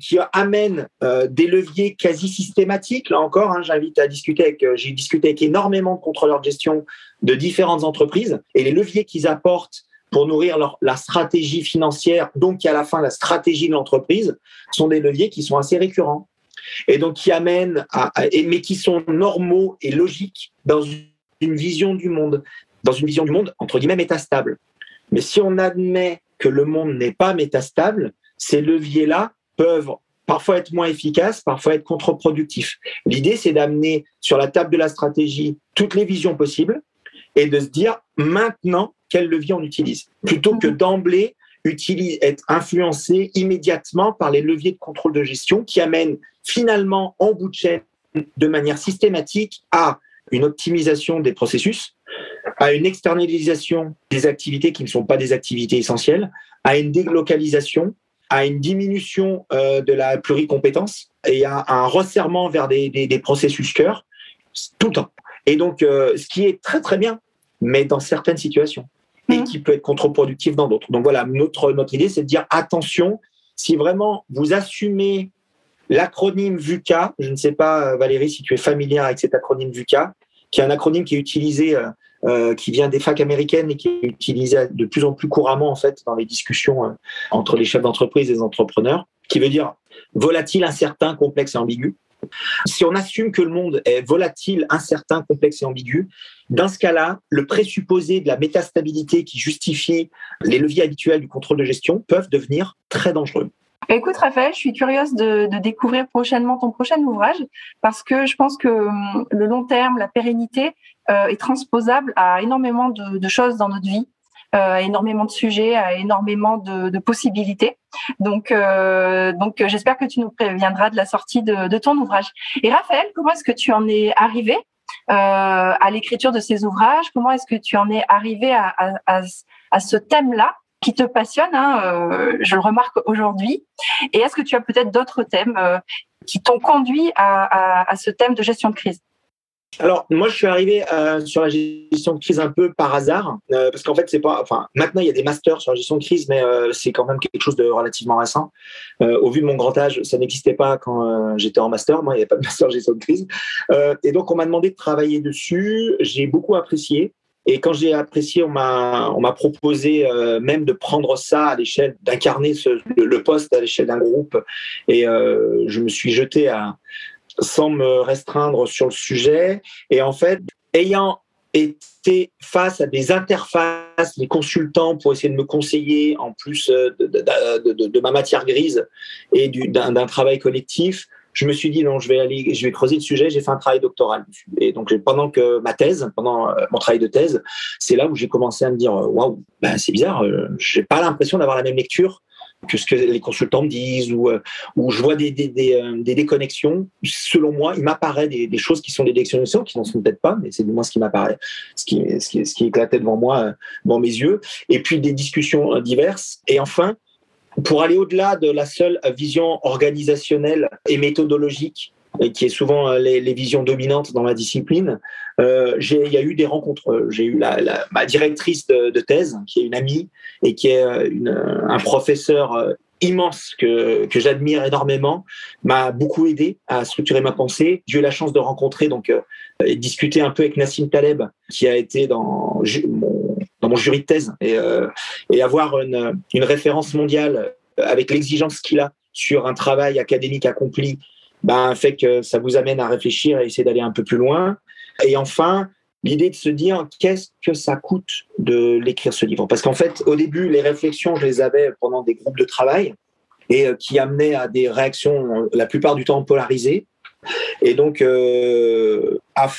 qui amène euh, des leviers quasi systématiques. Là encore, hein, j'invite à discuter avec, euh, j'ai discuté avec énormément de contrôleurs de gestion de différentes entreprises et les leviers qu'ils apportent pour nourrir la stratégie financière, donc à la fin la stratégie de l'entreprise, sont des leviers qui sont assez récurrents et donc amènent, mais qui sont normaux et logiques dans une vision du monde, dans une vision du monde entre guillemets métastable. Mais si on admet que le monde n'est pas métastable, ces leviers-là peuvent parfois être moins efficaces, parfois être contre-productifs. L'idée, c'est d'amener sur la table de la stratégie toutes les visions possibles et de se dire maintenant quel levier on utilise, plutôt que d'emblée utilise, être influencé immédiatement par les leviers de contrôle de gestion qui amènent finalement en bout de chaîne de manière systématique à une optimisation des processus, à une externalisation des activités qui ne sont pas des activités essentielles, à une délocalisation à une diminution euh, de la pluricompétence et à, un resserrement vers des, processus cœur tout le temps. Et donc, euh, ce qui est très très bien, mais dans certaines situations, et mhm. qui peut être contre-productif dans d'autres. Donc voilà, notre, notre idée, c'est de dire attention, si vraiment vous assumez l'acronyme VUCA, je ne sais pas Valérie si tu es familière avec cet acronyme VUCA, qui est un acronyme qui est utilisé euh, qui vient des facs américaines et qui est utilisé de plus en plus couramment en fait dans les discussions euh, entre les chefs d'entreprise et les entrepreneurs, qui veut dire volatile, incertain, complexe et ambigu. Si on assume que le monde est volatile, incertain, complexe et ambigu, dans ce cas-là, le présupposé de la métastabilité qui justifie les leviers habituels du contrôle de gestion peuvent devenir très dangereux. Écoute, Raphaël, je suis curieuse de, de, découvrir prochainement ton prochain ouvrage parce que je pense que hum, le long terme, la pérennité euh, est transposable à énormément de, de choses dans notre vie. Euh, à énormément de sujets, à énormément de, de possibilités. Donc, euh, donc j'espère que tu nous préviendras de la sortie de, ton ouvrage. Et Raphaël, comment est-ce que tu en es arrivé euh, à l'écriture de ces ouvrages? Comment est-ce que tu en es arrivé à, à, à ce thème-là? Qui te passionne, hein, euh, je le remarque aujourd'hui. Et est-ce que tu as peut-être d'autres thèmes euh, qui t'ont conduit à, ce thème de gestion de crise? Alors moi je suis arrivé euh, sur la gestion de crise un peu par hasard parce qu'en fait c'est pas enfin maintenant il y a des masters sur la gestion de crise mais c'est quand même quelque chose de relativement récent. Au vu de mon grand âge ça n'existait pas quand j'étais en master. Moi il n'y avait pas de master gestion de crise. Et donc on m'a demandé de travailler dessus. J'ai beaucoup apprécié et quand j'ai apprécié, on m'a on m'a proposé euh, même de prendre ça à l'échelle, d'incarner le, poste à l'échelle d'un groupe. Et euh, je me suis jeté à sans me restreindre sur le sujet. Et en fait, ayant été face à des interfaces, les consultants pour essayer de me conseiller en plus euh, de ma matière grise et d'un travail collectif, je me suis dit non, je vais aller, je vais creuser le sujet. J'ai fait un travail doctoral Et donc pendant que ma thèse, pendant euh, mon travail de thèse, c'est là où j'ai commencé à me dire waouh, ben, c'est bizarre. Euh, j'ai pas l'impression d'avoir la même lecture que ce que les consultants me disent ou, euh, ou je vois des, des, des, des déconnexions. Selon moi, il m'apparaît des, des, choses qui sont des déconnexions, qui n'en sont peut-être pas, mais c'est du moins ce qui m'apparaît, ce qui, ce, qui, ce qui éclatait devant moi, devant mes yeux. Et puis des discussions diverses. Et enfin, pour aller au-delà de la seule vision organisationnelle et méthodologique, qui est souvent euh, les, visions dominantes dans la discipline, euh, il y a eu des rencontres. J'ai eu la, ma directrice de, thèse, qui est une amie et qui est euh, une, un professeur immense que, que j'admire énormément, m'a beaucoup aidé à structurer ma pensée. J'ai eu la chance de rencontrer donc et discuter un peu avec Nassim Taleb, qui a été dans mon mon jury de thèse et, euh, avoir une, une, référence mondiale avec l'exigence qu'il a sur un travail académique accompli, ben, fait que ça vous amène à réfléchir et essayer d'aller un peu plus loin. Et enfin, l'idée de se dire qu'est-ce que ça coûte de l'écrire ce livre? Parce qu'en fait, au début, les réflexions, je les avais pendant des groupes de travail et euh, qui amenaient à des réactions la plupart du temps polarisées. Et donc, euh, à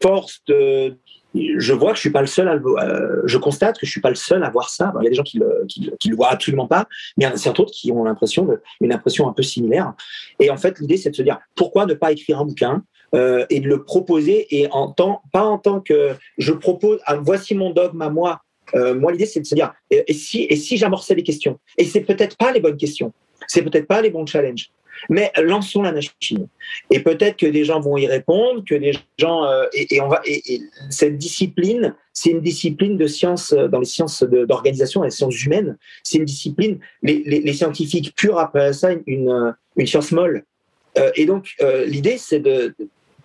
force de, je vois que je suis pas le seul à le, euh, je constate que je suis pas le seul à voir ça. il y a des gens qui le, qui, le voient absolument pas, mais il y a certains autres qui ont l'impression une impression un peu similaire. Et en fait, l'idée, c'est de se dire pourquoi ne pas écrire un bouquin euh, et de le proposer et en tant, pas en tant que je propose, ah, voici mon dogme à moi. Euh, moi, l'idée, c'est de se dire et, si, et si j'amorçais les questions? Et c'est peut-être pas les bonnes questions, c'est peut-être pas les bons challenges. Mais lançons la machine. Et peut-être que des gens vont y répondre, que des gens euh, et, va et, cette discipline, c'est une discipline de sciences euh, dans les sciences d'organisation, les sciences humaines. C'est une discipline. Les, scientifiques purs appellent ça une, euh, une science molle. et donc l'idée, c'est de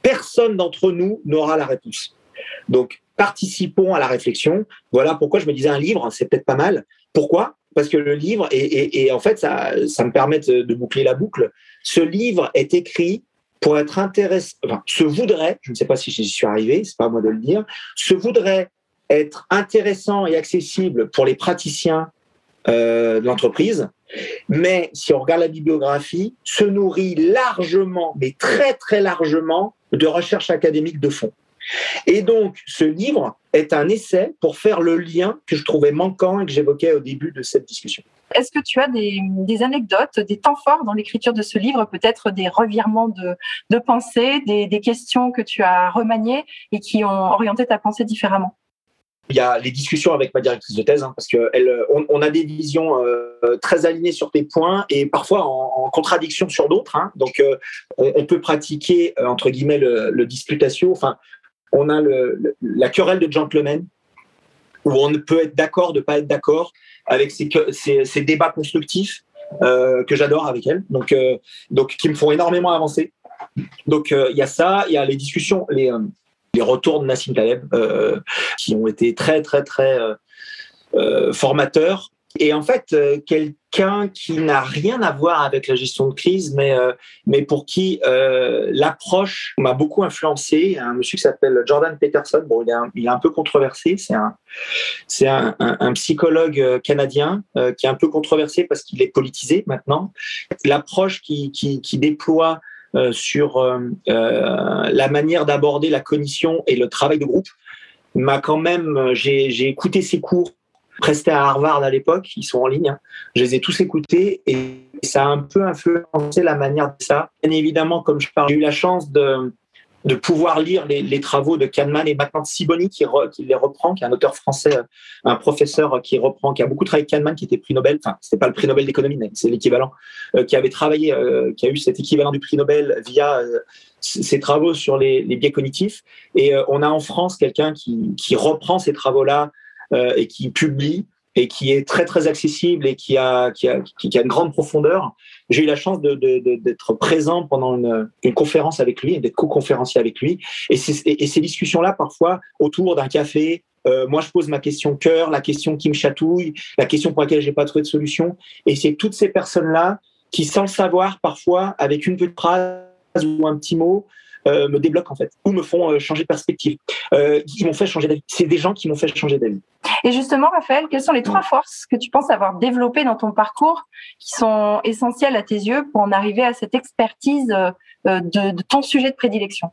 personne d'entre nous n'aura la réponse. Donc participons à la réflexion. Voilà pourquoi je me disais un livre, c'est peut-être pas mal. Pourquoi? Parce que le livre, et, en fait, ça, me permet de, boucler la boucle, ce livre est écrit pour être intéressant, enfin, se voudrait, je ne sais pas si j'y suis arrivé, c'est pas à moi de le dire, se voudrait être intéressant et accessible pour les praticiens euh, de l'entreprise, mais si on regarde la bibliographie, se nourrit largement, mais très très largement, de recherche académique de fond. Et donc, ce livre est un essai pour faire le lien que je trouvais manquant et que j'évoquais au début de cette discussion. Est-ce que tu as des, anecdotes, des temps forts dans l'écriture de ce livre, peut-être des revirements de, pensée, des, questions que tu as remaniées et qui ont orienté ta pensée différemment? Il y a les discussions avec ma directrice de thèse, hein, parce qu'on on, a des visions euh, très alignées sur des points et parfois en, contradiction sur d'autres. Hein. donc, euh, on, peut pratiquer euh, entre guillemets le, le disputatio. Enfin, on a la querelle de gentlemen, où on peut être d'accord, de pas être d'accord, avec ces, débats constructifs euh, que j'adore avec elle, donc, euh, donc qui me font énormément avancer. Donc euh, il y a ça, il y a les discussions, les, les retours de Nassim Taleb, qui ont été très très très formateurs et en fait, euh, quelqu'un qui n'a rien à voir avec la gestion de crise, mais, euh, mais pour qui euh, l'approche m'a beaucoup influencé, un monsieur qui s'appelle Jordan Peterson, bon, il est un, il est un peu controversé, c'est un, un, psychologue canadien qui est un peu controversé parce qu'il est politisé maintenant. L'approche qui, qui, qui déploie sur la manière d'aborder la cognition et le travail de groupe m'a quand même, j'ai écouté ses cours presté à Harvard à l'époque, ils sont en ligne. Hein. Je les ai tous écoutés et ça a un peu influencé la manière de ça. Bien évidemment, comme je parle, j'ai eu la chance de, de pouvoir lire les, travaux de Kahneman et maintenant de Siboni qui, les reprend, qui est un auteur français, un professeur qui reprend, qui a beaucoup travaillé avec Kahneman, qui était prix Nobel, enfin, c'était pas le prix Nobel d'économie, mais c'est l'équivalent, euh, qui avait travaillé, euh, qui a eu cet équivalent du prix Nobel via euh, ses travaux sur les, les biais cognitifs. Et on a en France quelqu'un qui, qui reprend ces travaux-là euh, et qui publie et qui est très très accessible et qui a qui a, qui a une grande profondeur. J'ai eu la chance d'être présent pendant une, conférence avec lui d'être co-conférencier avec lui. Et, ces discussions-là, parfois autour d'un café, euh, moi je pose ma question cœur, la question qui me chatouille, la question pour laquelle j'ai pas trouvé de solution. Et c'est toutes ces personnes-là qui, sans le savoir, parfois avec une petite phrase ou un petit mot, euh, me débloquent en fait, ou me font euh, changer de perspective. Euh, ils m'ont fait changer d'avis. C'est des gens qui m'ont fait changer d'avis. Et justement, Raphaël, quelles sont les trois forces que tu penses avoir développées dans ton parcours qui sont essentielles à tes yeux pour en arriver à cette expertise de, ton sujet de prédilection?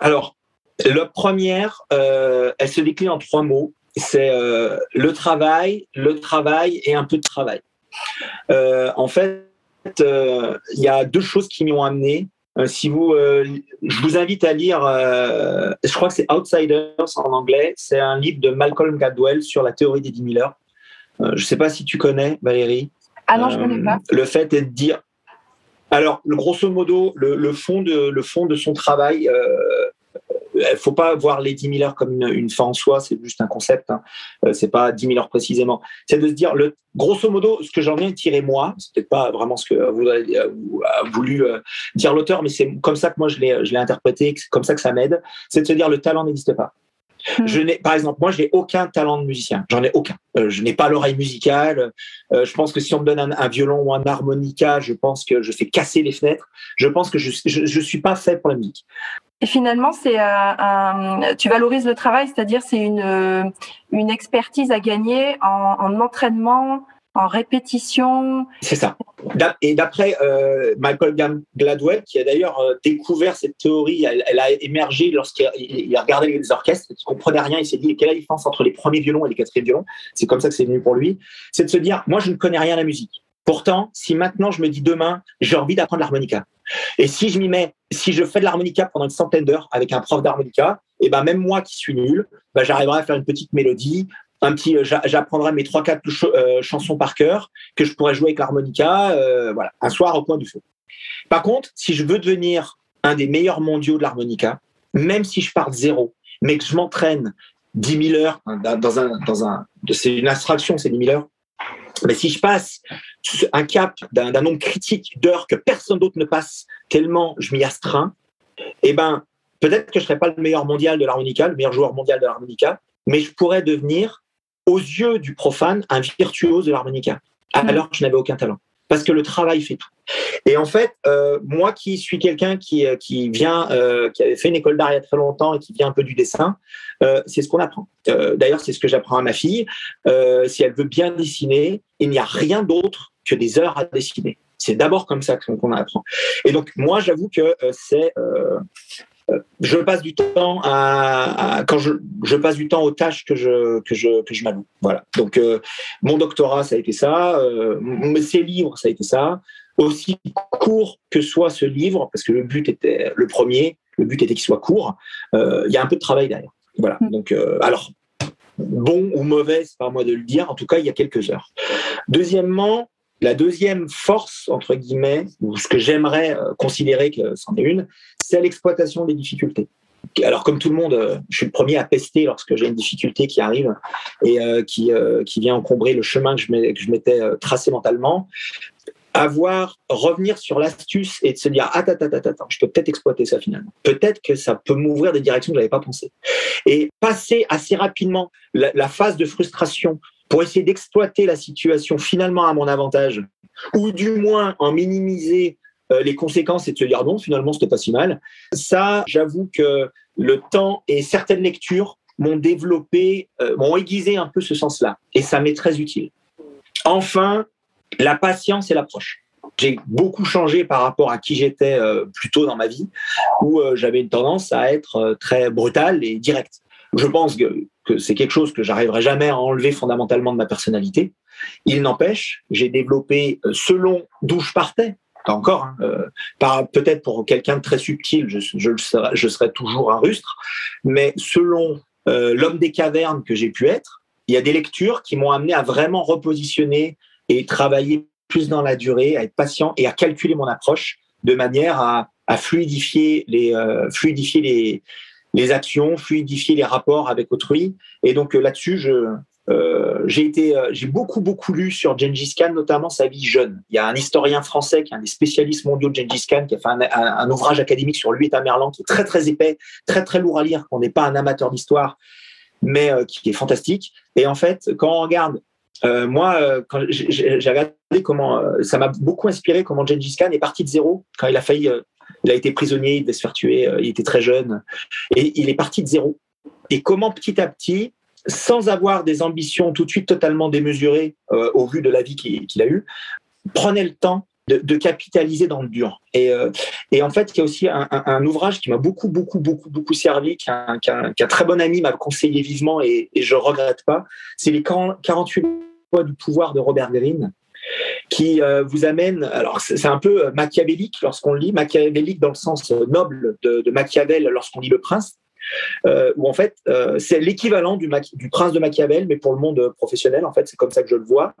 Alors, la première, elle se décline en trois mots. C'est le travail, le travail et un peu de travail. en fait, il y a deux choses qui m'y ont amené. Euh, si vous, euh, je vous invite à lire, euh, je crois que c'est Outsiders en anglais. C'est un livre de Malcolm Gladwell sur la théorie des 10 000 heures. je ne sais pas si tu connais, Valérie. Ah non, je ne connais pas. Le fait est de dire. Alors, grosso modo, le, fond de, le fond de son travail, il euh, faut pas voir les 10 000 heures comme une, fin en soi, c'est juste un concept. Hein. Euh, c'est pas 10 000 heures précisément. C'est de se dire, le, grosso modo, ce que j'en ai tiré moi, c'est peut-être pas vraiment ce que vous a, voulu euh, dire l'auteur, mais c'est comme ça que moi je l'ai, je l'ai interprété, comme ça que ça m'aide, c'est de se dire le talent n'existe pas. Hmm. Je n'ai, par exemple, moi, je n'ai aucun talent de musicien. J'en ai aucun. Euh, je n'ai pas l'oreille musicale. Euh, je pense que si on me donne un, violon ou un harmonica, je pense que je fais casser les fenêtres. Je pense que je ne suis pas fait pour la musique. Et finalement, c'est un, tu valorises le travail, c'est-à-dire c'est une, une expertise à gagner en, en entraînement, en répétition. C'est ça. Et d'après euh, Michael Gladwell, qui a d'ailleurs euh, découvert cette théorie, elle, a émergé lorsqu'il a, regardé les orchestres, il comprenait rien, il s'est dit quelle est la différence entre les premiers violons et les quatrièmes violons? C'est comme ça que c'est venu pour lui. C'est de se dire, moi je ne connais rien à la musique. Pourtant, si maintenant je me dis demain, j'ai envie d'apprendre l'harmonica, et si je m'y mets, si je fais de l'harmonica pendant une centaine d'heures avec un prof d'harmonica, et eh ben même moi qui suis nul, ben j'arriverai à faire une petite mélodie, un petit, euh, j'apprendrai mes trois quatre euh, chansons par cœur que je pourrais jouer avec l'harmonica, euh, voilà, un soir au coin du feu. Par contre, si je veux devenir un des meilleurs mondiaux de l'harmonica, même si je pars de zéro, mais que je m'entraîne 10 000 heures dans un, dans un, c'est une abstraction, c'est 10 000 heures. Mais si je passe un cap d'un nombre critique d'heures que personne d'autre ne passe, tellement je m'y astreins, eh ben, peut-être que je serai pas le meilleur mondial de l'harmonica, le meilleur joueur mondial de l'harmonica, mais je pourrais devenir aux yeux du profane, un virtuose de l'harmonica, alors que je n'avais aucun talent. Parce que le travail fait tout. Et en fait, euh, moi qui suis quelqu'un qui, euh, qui vient, euh, qui avait fait une école d'art il y a très longtemps et qui vient un peu du dessin, c'est ce qu'on apprend. D'ailleurs, c'est ce que j'apprends à ma fille. si elle veut bien dessiner, il n'y a rien d'autre que des heures à dessiner. C'est d'abord comme ça qu'on apprend. Et donc, moi, j'avoue que c'est je passe du temps à, quand je, je, passe du temps aux tâches que je que je que je m'alloue. Voilà. Donc euh, mon doctorat ça a été ça, euh, ces livres ça a été ça. Aussi court que soit ce livre, parce que le but était le premier, le but était qu'il soit court. Euh, il y a un peu de travail derrière. Voilà. Mm. Donc euh, alors bon ou mauvais, c'est pas à moi de le dire. En tout cas, il y a quelques heures. Deuxièmement, la deuxième force, entre guillemets, ou ce que j'aimerais euh, considérer que c'en est une, c'est l'exploitation des difficultés. Alors, comme tout le monde, euh, je suis le premier à pester lorsque j'ai une difficulté qui arrive et euh, qui, qui vient encombrer le chemin que je m'étais tracé mentalement. Avoir, revenir sur l'astuce et de se dire Attends, attends, attends, je peux peut-être exploiter ça finalement. Peut-être que ça peut m'ouvrir des directions que je n'avais pas pensé. Et passer assez rapidement la phase de frustration pour essayer d'exploiter la situation finalement à mon avantage, ou du moins en minimiser euh, les conséquences et de se dire non, finalement, c'était pas si mal. Ça, j'avoue que le temps et certaines lectures m'ont développé, euh, m'ont aiguisé un peu ce sens-là. Et ça m'est très utile. Enfin, la patience et l'approche. J'ai beaucoup changé par rapport à qui j'étais euh, plus tôt dans ma vie, où j'avais une tendance à être très brutal et direct. Je pense que c'est quelque chose que j'arriverai jamais à enlever fondamentalement de ma personnalité. Il n'empêche, j'ai développé euh, selon d'où je partais. Encore, hein, euh, peut-être pour quelqu'un de très subtil, je, serai, toujours un rustre, mais selon euh, l'homme des cavernes que j'ai pu être, il y a des lectures qui m'ont amené à vraiment repositionner et travailler plus dans la durée, à être patient et à calculer mon approche de manière à, à fluidifier les, fluidifier les, les actions, fluidifier les rapports avec autrui. Et donc euh, là-dessus, euh, euh, j'ai beaucoup beaucoup lu sur Gengis Khan, notamment sa vie jeune. Il y a un historien français qui est un des spécialistes mondiaux de Gengis Khan, qui a fait un, ouvrage académique sur lui et Tamerlan, qui est très très épais, très très lourd à lire. Qu'on n'est pas un amateur d'histoire, mais qui est fantastique. Et en fait, quand on regarde, moi, quand j'ai regardé comment, ça m'a beaucoup inspiré comment Gengis Khan est parti de zéro quand il a failli il a été prisonnier, il devait se faire tuer, euh, il était très jeune. Et il est parti de zéro. Et comment petit à petit, sans avoir des ambitions tout de suite totalement démesurées euh, au vu de la vie qu'il a eue, prenait le temps de, capitaliser dans le dur. Et, euh, et, en fait, il y a aussi un, ouvrage qui m'a beaucoup, beaucoup, beaucoup, beaucoup servi, qu'un très bon ami m'a conseillé vivement et, et je regrette pas. C'est les 48 lois du pouvoir de Robert Greene qui euh, vous amène, alors c'est un peu euh, machiavélique lorsqu'on lit, machiavélique dans le sens euh, noble de, Machiavel lorsqu'on lit Le Prince, où en fait c'est l'équivalent du, du, Prince de Machiavel, mais pour le monde professionnel, en fait, c'est comme ça que je le vois,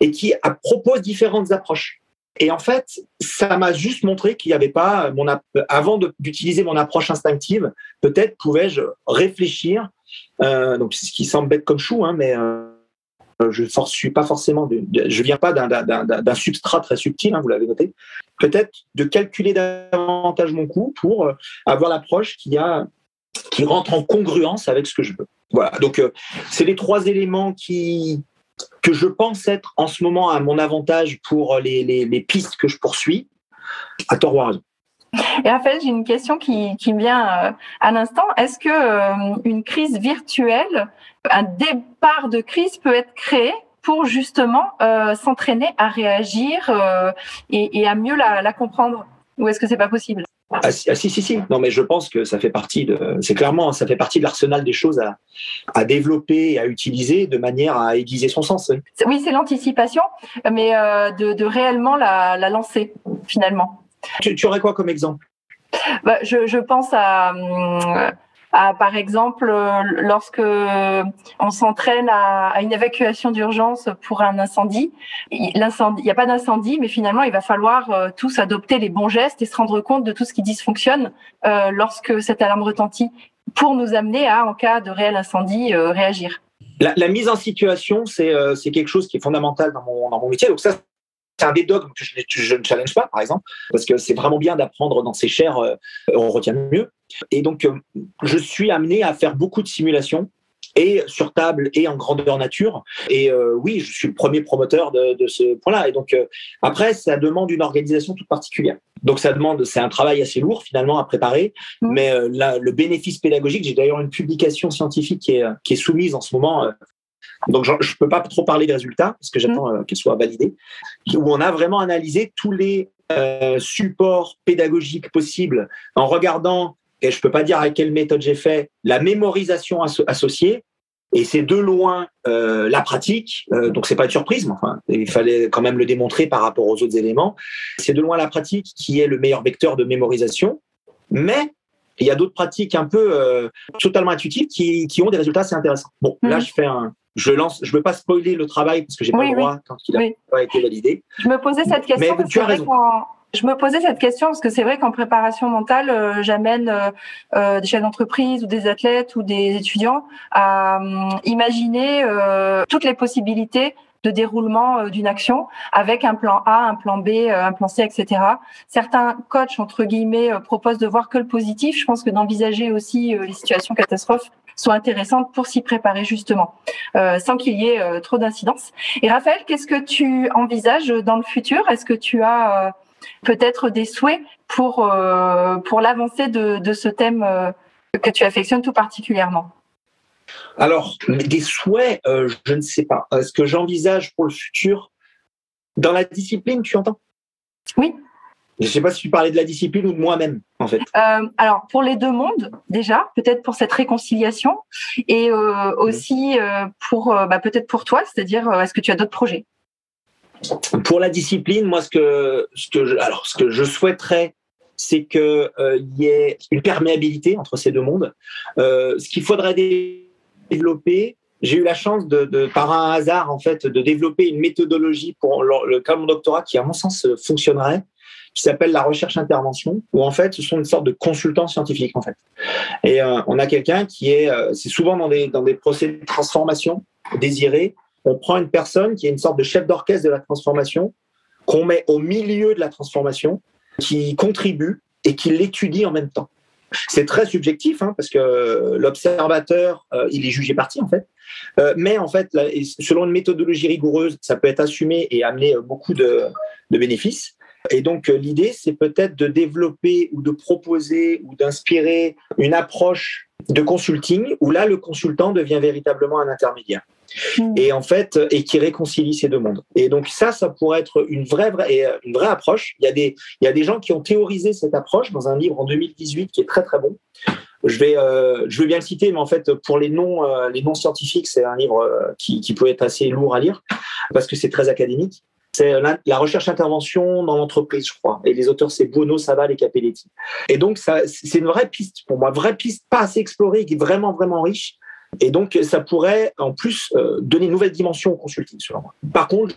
et qui propose différentes approches. Et en fait, ça m'a juste montré qu'il n'y avait pas, mon, avant d'utiliser mon approche instinctive, peut-être pouvais-je réfléchir, donc ce qui semble bête comme chou, hein, mais euh, je ne suis pas forcément, je viens pas d'un substrat très subtil, hein, vous l'avez noté. Peut-être de calculer davantage mon coût pour euh, avoir l'approche qui rentre en congruence avec ce que je veux. Voilà, donc euh, c'est les trois éléments que je pense être en ce moment à mon avantage pour les, les, pistes que je poursuis. À tort ou à raison. Et Raphaël, j'ai une question qui, qui me vient euh, à l'instant. Est-ce que euh, une crise virtuelle, un départ de crise peut être créé pour justement s'entraîner à réagir et, et, à mieux la, la comprendre? Ou est-ce que c'est pas possible? Ah, si, si, si, Non, mais je pense que ça fait partie de. C'est clairement, ça fait partie de l'arsenal des choses à, à développer et à utiliser de manière à aiguiser son sens. Oui, c'est l'anticipation, mais euh, de, de, réellement la, la lancer finalement. Tu, tu, aurais quoi comme exemple? Bah, je, je, pense à. Hum, par exemple, euh, lorsque on s'entraîne à, une évacuation d'urgence pour un incendie, il n'y a pas d'incendie, mais finalement, il va falloir euh, tous adopter les bons gestes et se rendre compte de tout ce qui dysfonctionne euh, lorsque cette alarme retentit pour nous amener à, en cas de réel incendie, réagir. La, mise en situation, c'est quelque chose qui est fondamental dans mon, dans mon métier. Donc ça, c'est un des dogmes que je, ne challenge pas, par exemple, parce que c'est vraiment bien d'apprendre dans ses chairs, euh, on retient mieux. Et donc, euh, je suis amené à faire beaucoup de simulations et sur table et en grandeur nature. Et euh, oui, je suis le premier promoteur de, ce point-là. Et donc après, ça demande une organisation toute particulière. Donc ça demande, c'est un travail assez lourd finalement à préparer. Mmh. Mais là, le bénéfice pédagogique, j'ai d'ailleurs une publication scientifique qui est, qui est soumise en ce moment donc, je ne peux pas trop parler des résultats parce que j'attends mm. euh, qu'elles soient validées, où on a vraiment analysé tous les euh, supports pédagogiques possibles en regardant, et je ne peux pas dire avec quelle méthode j'ai fait, la mémorisation associée. Et c'est de loin euh, la pratique, donc c'est pas une surprise, mais enfin, il fallait quand même le démontrer par rapport aux autres éléments. C'est de loin la pratique qui est le meilleur vecteur de mémorisation, mais il y a d'autres pratiques un peu totalement intuitives qui, qui, ont des résultats assez intéressants. Bon, là, mm. je fais un, je lance, je veux pas spoiler le travail parce que j'ai pas le droit tant qu'il n'a pas été validé. Je me posais cette question. Mais tu as raison. Je me posais cette question parce que c'est vrai qu'en préparation mentale, euh, j'amène euh, euh, des chefs d'entreprise ou des athlètes ou des étudiants à imaginer toutes les possibilités de déroulement d'une action avec un plan A, un plan B, un plan C, etc. Certains coachs, entre guillemets, proposent de voir que le positif. Je pense que d'envisager aussi les situations catastrophes soit intéressante pour s'y préparer justement, euh, sans qu'il y ait euh, trop d'incidence. Et Raphaël, qu'est-ce que tu envisages dans le futur? Est-ce que tu as euh, peut-être des souhaits pour, pour l'avancée de, de, ce thème que tu affectionnes tout particulièrement? Alors, des souhaits, je ne sais pas. Ce que j'envisage pour le futur, dans la discipline, tu entends? Oui. Je ne sais pas si tu parlais de la discipline ou de moi-même, en fait. Euh, alors, pour les deux mondes, déjà, peut-être pour cette réconciliation, et euh, aussi euh, pour, bah, peut-être pour toi, c'est-à-dire, est-ce que tu as d'autres projets? Pour la discipline, moi, ce que, ce que, je, alors, ce que je souhaiterais, c'est qu'il y ait une perméabilité entre ces deux mondes. ce qu'il faudrait développer, j'ai eu la chance de, de, par un hasard en fait de développer une méthodologie pour le, le mon doctorat qui à mon sens fonctionnerait qui s'appelle la recherche-intervention, où en fait, ce sont une sorte de consultants scientifiques en fait. Et euh, on a quelqu'un qui est, euh, c'est souvent dans des, dans des procédés de transformation désirés, on prend une personne qui est une sorte de chef d'orchestre de la transformation, qu'on met au milieu de la transformation, qui contribue et qui l'étudie en même temps. C'est très subjectif hein, parce que l'observateur, euh, il est jugé parti en fait. mais en fait, selon une méthodologie rigoureuse, ça peut être assumé et amener beaucoup de bénéfices. Et donc, euh, l'idée, c'est peut-être de développer ou de proposer ou d'inspirer une approche de consulting où là, le consultant devient véritablement un intermédiaire. Hmm. Et en fait, et qui réconcilie ces deux mondes. Et donc ça, ça pourrait être une vraie, vraie, euh, une vraie approche. Il y, a des, il y a des gens qui ont théorisé cette approche dans un livre en 2018 qui est très très bon. Je vais, euh, je veux bien le citer, mais en fait, pour les non, les non scientifiques, c'est un livre qui, qui peut être assez lourd à lire parce que c'est très académique. C'est la, recherche-intervention dans l'entreprise, je crois. Et les auteurs, c'est Bono, Saval et Capelletti. Et donc, c'est une vraie piste pour moi, vraie piste pas assez explorée, qui est vraiment, vraiment riche. Et donc, ça pourrait en plus euh, donner une nouvelle dimension au consulting, selon moi. Par contre,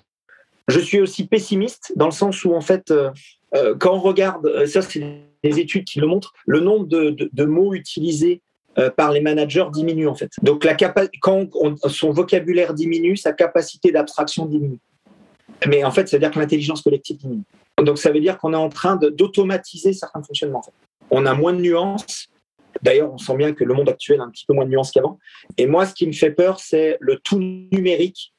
je suis aussi pessimiste dans le sens où, en fait, euh, euh, quand on regarde, ça, c'est des études qui le montrent, le nombre de, mots utilisés par les managers diminue, en fait. Donc, quand son vocabulaire diminue, sa capacité d'abstraction diminue. Mais en fait, ça veut dire que l'intelligence collective diminue. Donc ça veut dire qu'on est en train d'automatiser certains fonctionnements. On a moins de nuances D'ailleurs, on sent bien que le monde actuel a un petit peu moins de nuances qu'avant. Et moi, ce qui me fait peur, c'est le tout numérique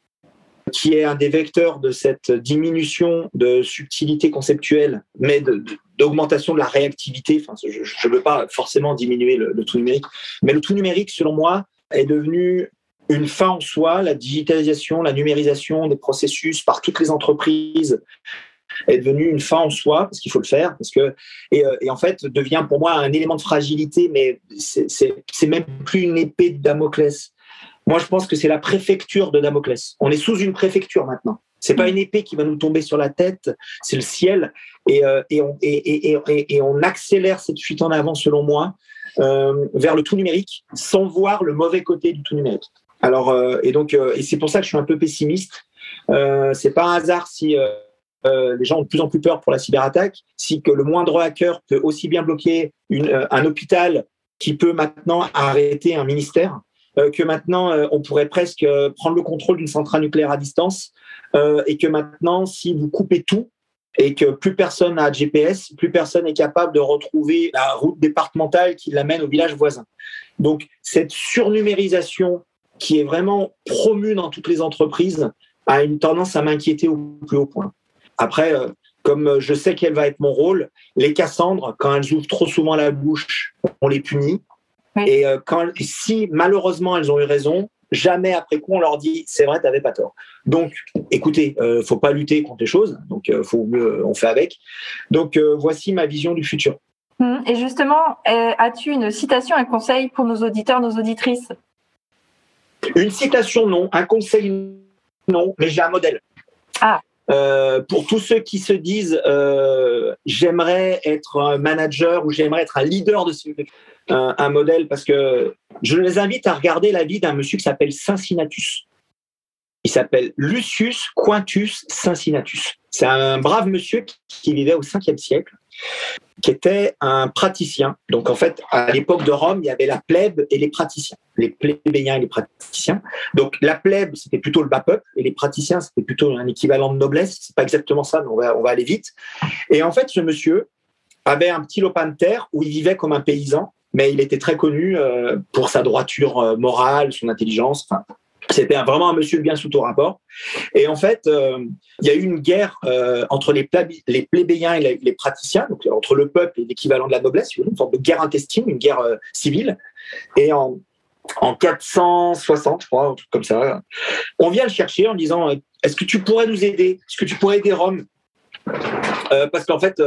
qui est un des vecteurs de cette diminution de subtilité conceptuelle, mais d'augmentation de, la réactivité. Enfin, je ne veux pas forcément diminuer le, le, tout numérique, mais le tout numérique, selon moi, est devenu une fin en soi, la digitalisation, la numérisation des processus par toutes les entreprises est devenue une fin en soi parce qu'il faut le faire parce que et, euh, et, en fait devient pour moi un élément de fragilité mais c'est même plus une épée de Damoclès moi, je pense que c'est la préfecture de Damoclès. On est sous une préfecture maintenant. C'est pas une épée qui va nous tomber sur la tête, c'est le ciel. Et, euh, et, on, et, on, accélère cette fuite en avant, selon moi, euh, vers le tout numérique, sans voir le mauvais côté du tout numérique. Alors, euh, et donc, et c'est pour ça que je suis un peu pessimiste. c'est pas un hasard si les gens ont de plus en plus peur pour la cyberattaque, si que le moindre hacker peut aussi bien bloquer une, un hôpital qui peut maintenant arrêter un ministère. Euh, que maintenant, euh, on pourrait presque euh, prendre le contrôle d'une centrale nucléaire à distance et que maintenant, si vous coupez tout, et que plus personne n'a GPS, plus personne n'est capable de retrouver la route départementale qui l'amène au village voisin. Donc cette surnumérisation qui est vraiment promue dans toutes les entreprises a une tendance à m'inquiéter au plus haut point. Après, comme je sais quel va être mon rôle, les Cassandres, quand elles ouvrent trop souvent la bouche, on les punit. Et euh, quand, si malheureusement elles ont eu raison, jamais après coup on leur dit c'est vrai, tu n'avais pas tort. Donc, écoutez, euh, faut pas lutter contre les choses, donc euh, faut mieux, on fait avec. Donc euh, voici ma vision du futur. Hum, et justement, as-tu une citation, un conseil pour nos auditeurs, nos auditrices? Une citation non, un conseil non, mais j'ai un modèle. Ah. pour tous ceux qui se disent j'aimerais être un manager ou j'aimerais être un leader de ce un, modèle parce que je les invite à regarder la vie d'un monsieur qui s'appelle Cincinnatus. Il s'appelle Lucius Quintus Cincinnatus. C'est un brave monsieur qui vivait au 5e siècle, qui était un praticien. Donc en fait, à l'époque de Rome, il y avait la plèbe et les praticiens, les plébéiens et les praticiens. Donc la plèbe, c'était plutôt le bas peuple, et les praticiens, c'était plutôt un équivalent de noblesse. C'est pas exactement ça, mais on va, on va aller vite. Et en fait, ce monsieur avait un petit lopin de terre où il vivait comme un paysan mais il était très connu euh, pour sa droiture euh, morale, son intelligence. Enfin, c'était vraiment un monsieur bien sous tout rapport. Et en fait, euh, il y a eu une guerre entre les, les, plébéiens et les, praticiens, donc entre le peuple et l'équivalent de la noblesse, une sorte de guerre intestine, une guerre civile. Et en, en 460, je crois, un truc comme ça, on vient le chercher en disant Est-ce que tu pourrais nous aider? Est-ce que tu pourrais aider Rome? Parce qu'en fait,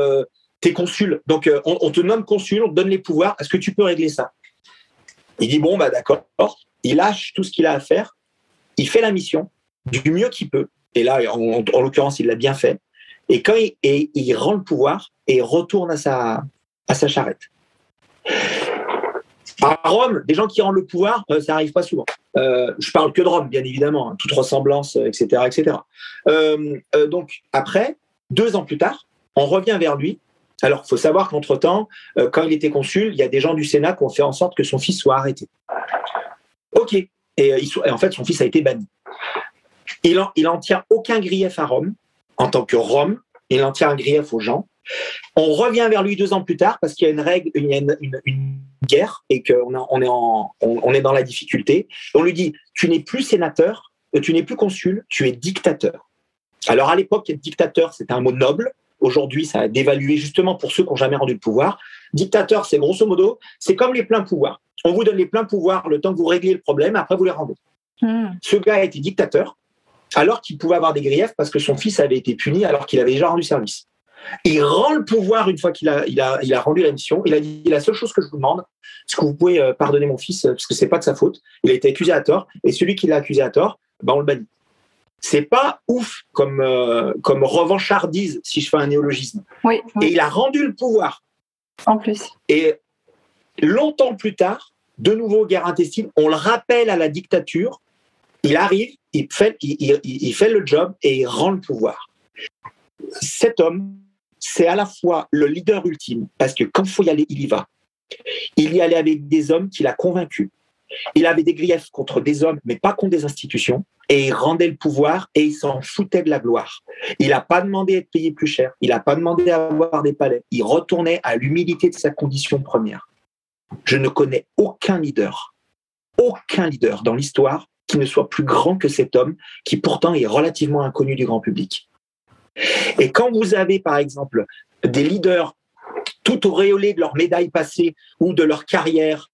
t'es consul. Donc, euh, on, te nomme consul, on te donne les pouvoirs. Est-ce que tu peux régler ça? Il dit bon, bah d'accord. Il lâche tout ce qu'il a à faire. Il fait la mission du mieux qu'il peut. Et là, en, l'occurrence, il l'a bien fait. Et quand il, rend le pouvoir et retourne à sa, à sa charrette. À Rome, des gens qui rendent le pouvoir, euh, ça n'arrive pas souvent. Euh, je parle que de Rome, bien évidemment, hein, toute ressemblance, etc., etc. donc après, deux ans plus tard, on revient vers lui alors, il faut savoir qu'entre-temps, euh, quand il était consul, il y a des gens du Sénat qui ont fait en sorte que son fils soit arrêté. OK. Et, euh, en fait, son fils a été banni. Il n'en en tient aucun grief à Rome, en tant que Rome. Il en tient un grief aux gens. On revient vers lui deux ans plus tard parce qu'il y a une règle, une, guerre et qu'on on est, est dans la difficulté. On lui dit Tu n'es plus sénateur, tu n'es plus consul, tu es dictateur. Alors à l'époque, dictateur, c'était un mot noble. Aujourd'hui, ça a dévalué justement pour ceux qui n'ont jamais rendu le pouvoir. Dictateur, c'est grosso modo, c'est comme les pleins pouvoirs. On vous donne les pleins pouvoirs le temps que vous réglez le problème, après vous les rendez. Hmm. Ce gars a été dictateur alors qu'il pouvait avoir des griefs parce que son fils avait été puni alors qu'il avait déjà rendu service. Il rend le pouvoir une fois qu'il a, il a, il a rendu la mission. Il a dit la seule chose que je vous demande, c'est que vous pouvez euh, pardonner mon fils parce que c'est pas de sa faute. Il a été accusé à tort et celui qui l'a accusé à tort, ben on le bannit c'est pas ouf comme, euh, comme revanchardise, si je fais un néologisme. Oui, Et il a rendu le pouvoir. En plus. Et longtemps plus tard, de nouveau guerre intestine, on le rappelle à la dictature. Il arrive, il fait, il, il fait le job et il rend le pouvoir. Cet homme, c'est à la fois le leader ultime, parce que quand il faut y aller, il y va. Il y allait avec des hommes qu'il a convaincus. Il avait des griefs contre des hommes, mais pas contre des institutions et il rendait le pouvoir et il s'en foutait de la gloire. Il n'a pas demandé à être payé plus cher, il n'a pas demandé à avoir des palais, il retournait à l'humilité de sa condition première. je ne connais aucun leader, aucun leader dans l'histoire qui ne soit plus grand que cet homme, qui pourtant est relativement inconnu du grand public. Et quand vous avez, par exemple, des leaders tout auréolés de leur médaille passée ou de leur carrière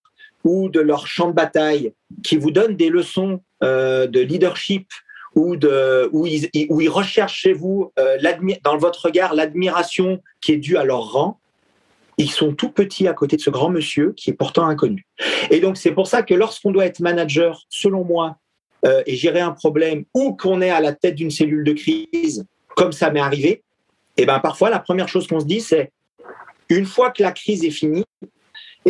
ou de leur champ de bataille, qui vous donnent des leçons euh, de leadership ou de, où, ils, recherchent chez vous, euh, dans votre regard, l'admiration qui est due à leur rang, ils sont tout petits à côté de ce grand monsieur qui est pourtant inconnu. Et donc, c'est pour ça que lorsqu'on doit être manager, selon moi, euh, et gérer un problème, ou qu'on est à la tête d'une cellule de crise, comme ça m'est arrivé, et eh ben parfois, la première chose qu'on se dit, c'est une fois que la crise est finie,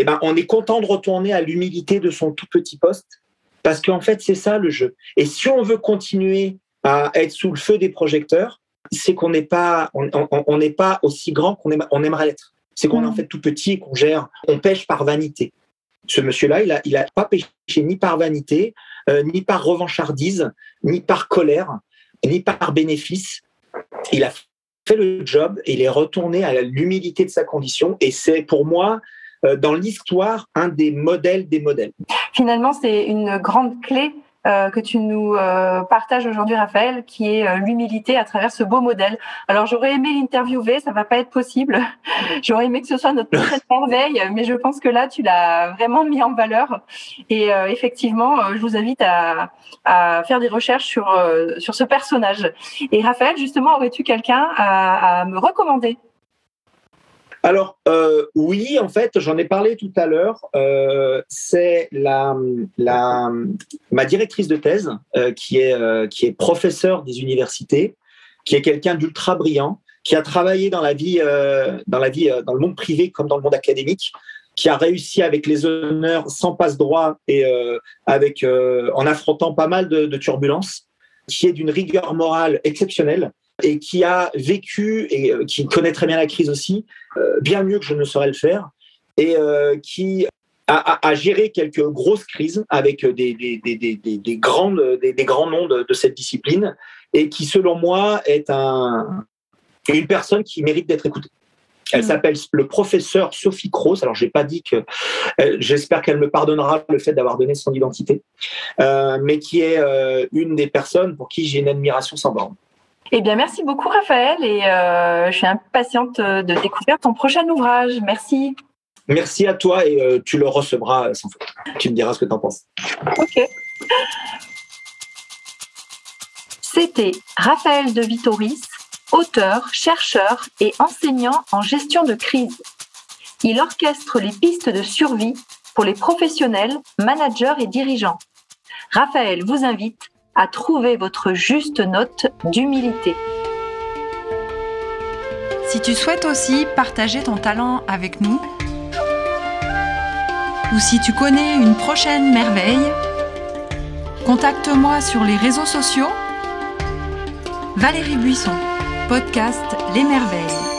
eh ben, on est content de retourner à l'humilité de son tout petit poste, parce qu'en fait, c'est ça le jeu. Et si on veut continuer à être sous le feu des projecteurs, c'est qu'on n'est pas, on pas aussi grand qu'on on aimerait l'être c'est qu'on est en fait tout petit et qu'on gère, on pêche par vanité. Ce monsieur-là, il n'a il a pas pêché ni par vanité, euh, ni par revanchardise, ni par colère, ni par bénéfice. Il a fait le job et il est retourné à l'humilité de sa condition. Et c'est pour moi, dans l'histoire, un des modèles des modèles. Finalement, c'est une grande clé euh, que tu nous euh, partages aujourd'hui, Raphaël, qui est euh, l'humilité à travers ce beau modèle. Alors, j'aurais aimé l'interviewer, ça va pas être possible. j'aurais aimé que ce soit notre prochaine merveille, mais je pense que là, tu l'as vraiment mis en valeur. Et effectivement, je vous invite à, à, faire des recherches sur, sur ce personnage. Et Raphaël, justement, aurais-tu quelqu'un à, à me recommander? Alors euh, oui, en fait, j'en ai parlé tout à l'heure. Euh, c'est la, la, ma directrice de thèse euh, qui est qui est professeure des universités, qui est quelqu'un d'ultra brillant, qui a travaillé dans la vie dans la vie dans le monde privé comme dans le monde académique, qui a réussi avec les honneurs sans passe droit et avec en affrontant pas mal de, de turbulences, qui est d'une rigueur morale exceptionnelle et qui a vécu et euh, qui connaît très bien la crise aussi, euh, bien mieux que je ne saurais le faire, et euh, qui a, géré quelques grosses crises avec des, des, des, des grandes, des, grands noms de, cette discipline, et qui, selon moi, est un, une personne qui mérite d'être écoutée. Elle mmh. s'appelle le professeur Sophie Cross. Alors, j'ai pas dit que. J'espère qu'elle me pardonnera le fait d'avoir donné son identité, mais qui est une des personnes pour qui j'ai une admiration sans borne. Eh bien, merci beaucoup, Raphaël, et euh, je suis impatiente de découvrir ton prochain ouvrage. Merci. Merci à toi et euh, tu le recevras sans faute. Tu me diras ce que tu en penses. Ok. C'était Raphaël de Vitoris, auteur, chercheur et enseignant en gestion de crise. Il orchestre les pistes de survie pour les professionnels, managers et dirigeants. Raphaël vous invite à trouver votre juste note d'humilité. Si tu souhaites aussi partager ton talent avec nous, ou si tu connais une prochaine merveille, contacte-moi sur les réseaux sociaux. Valérie Buisson, podcast Les Merveilles.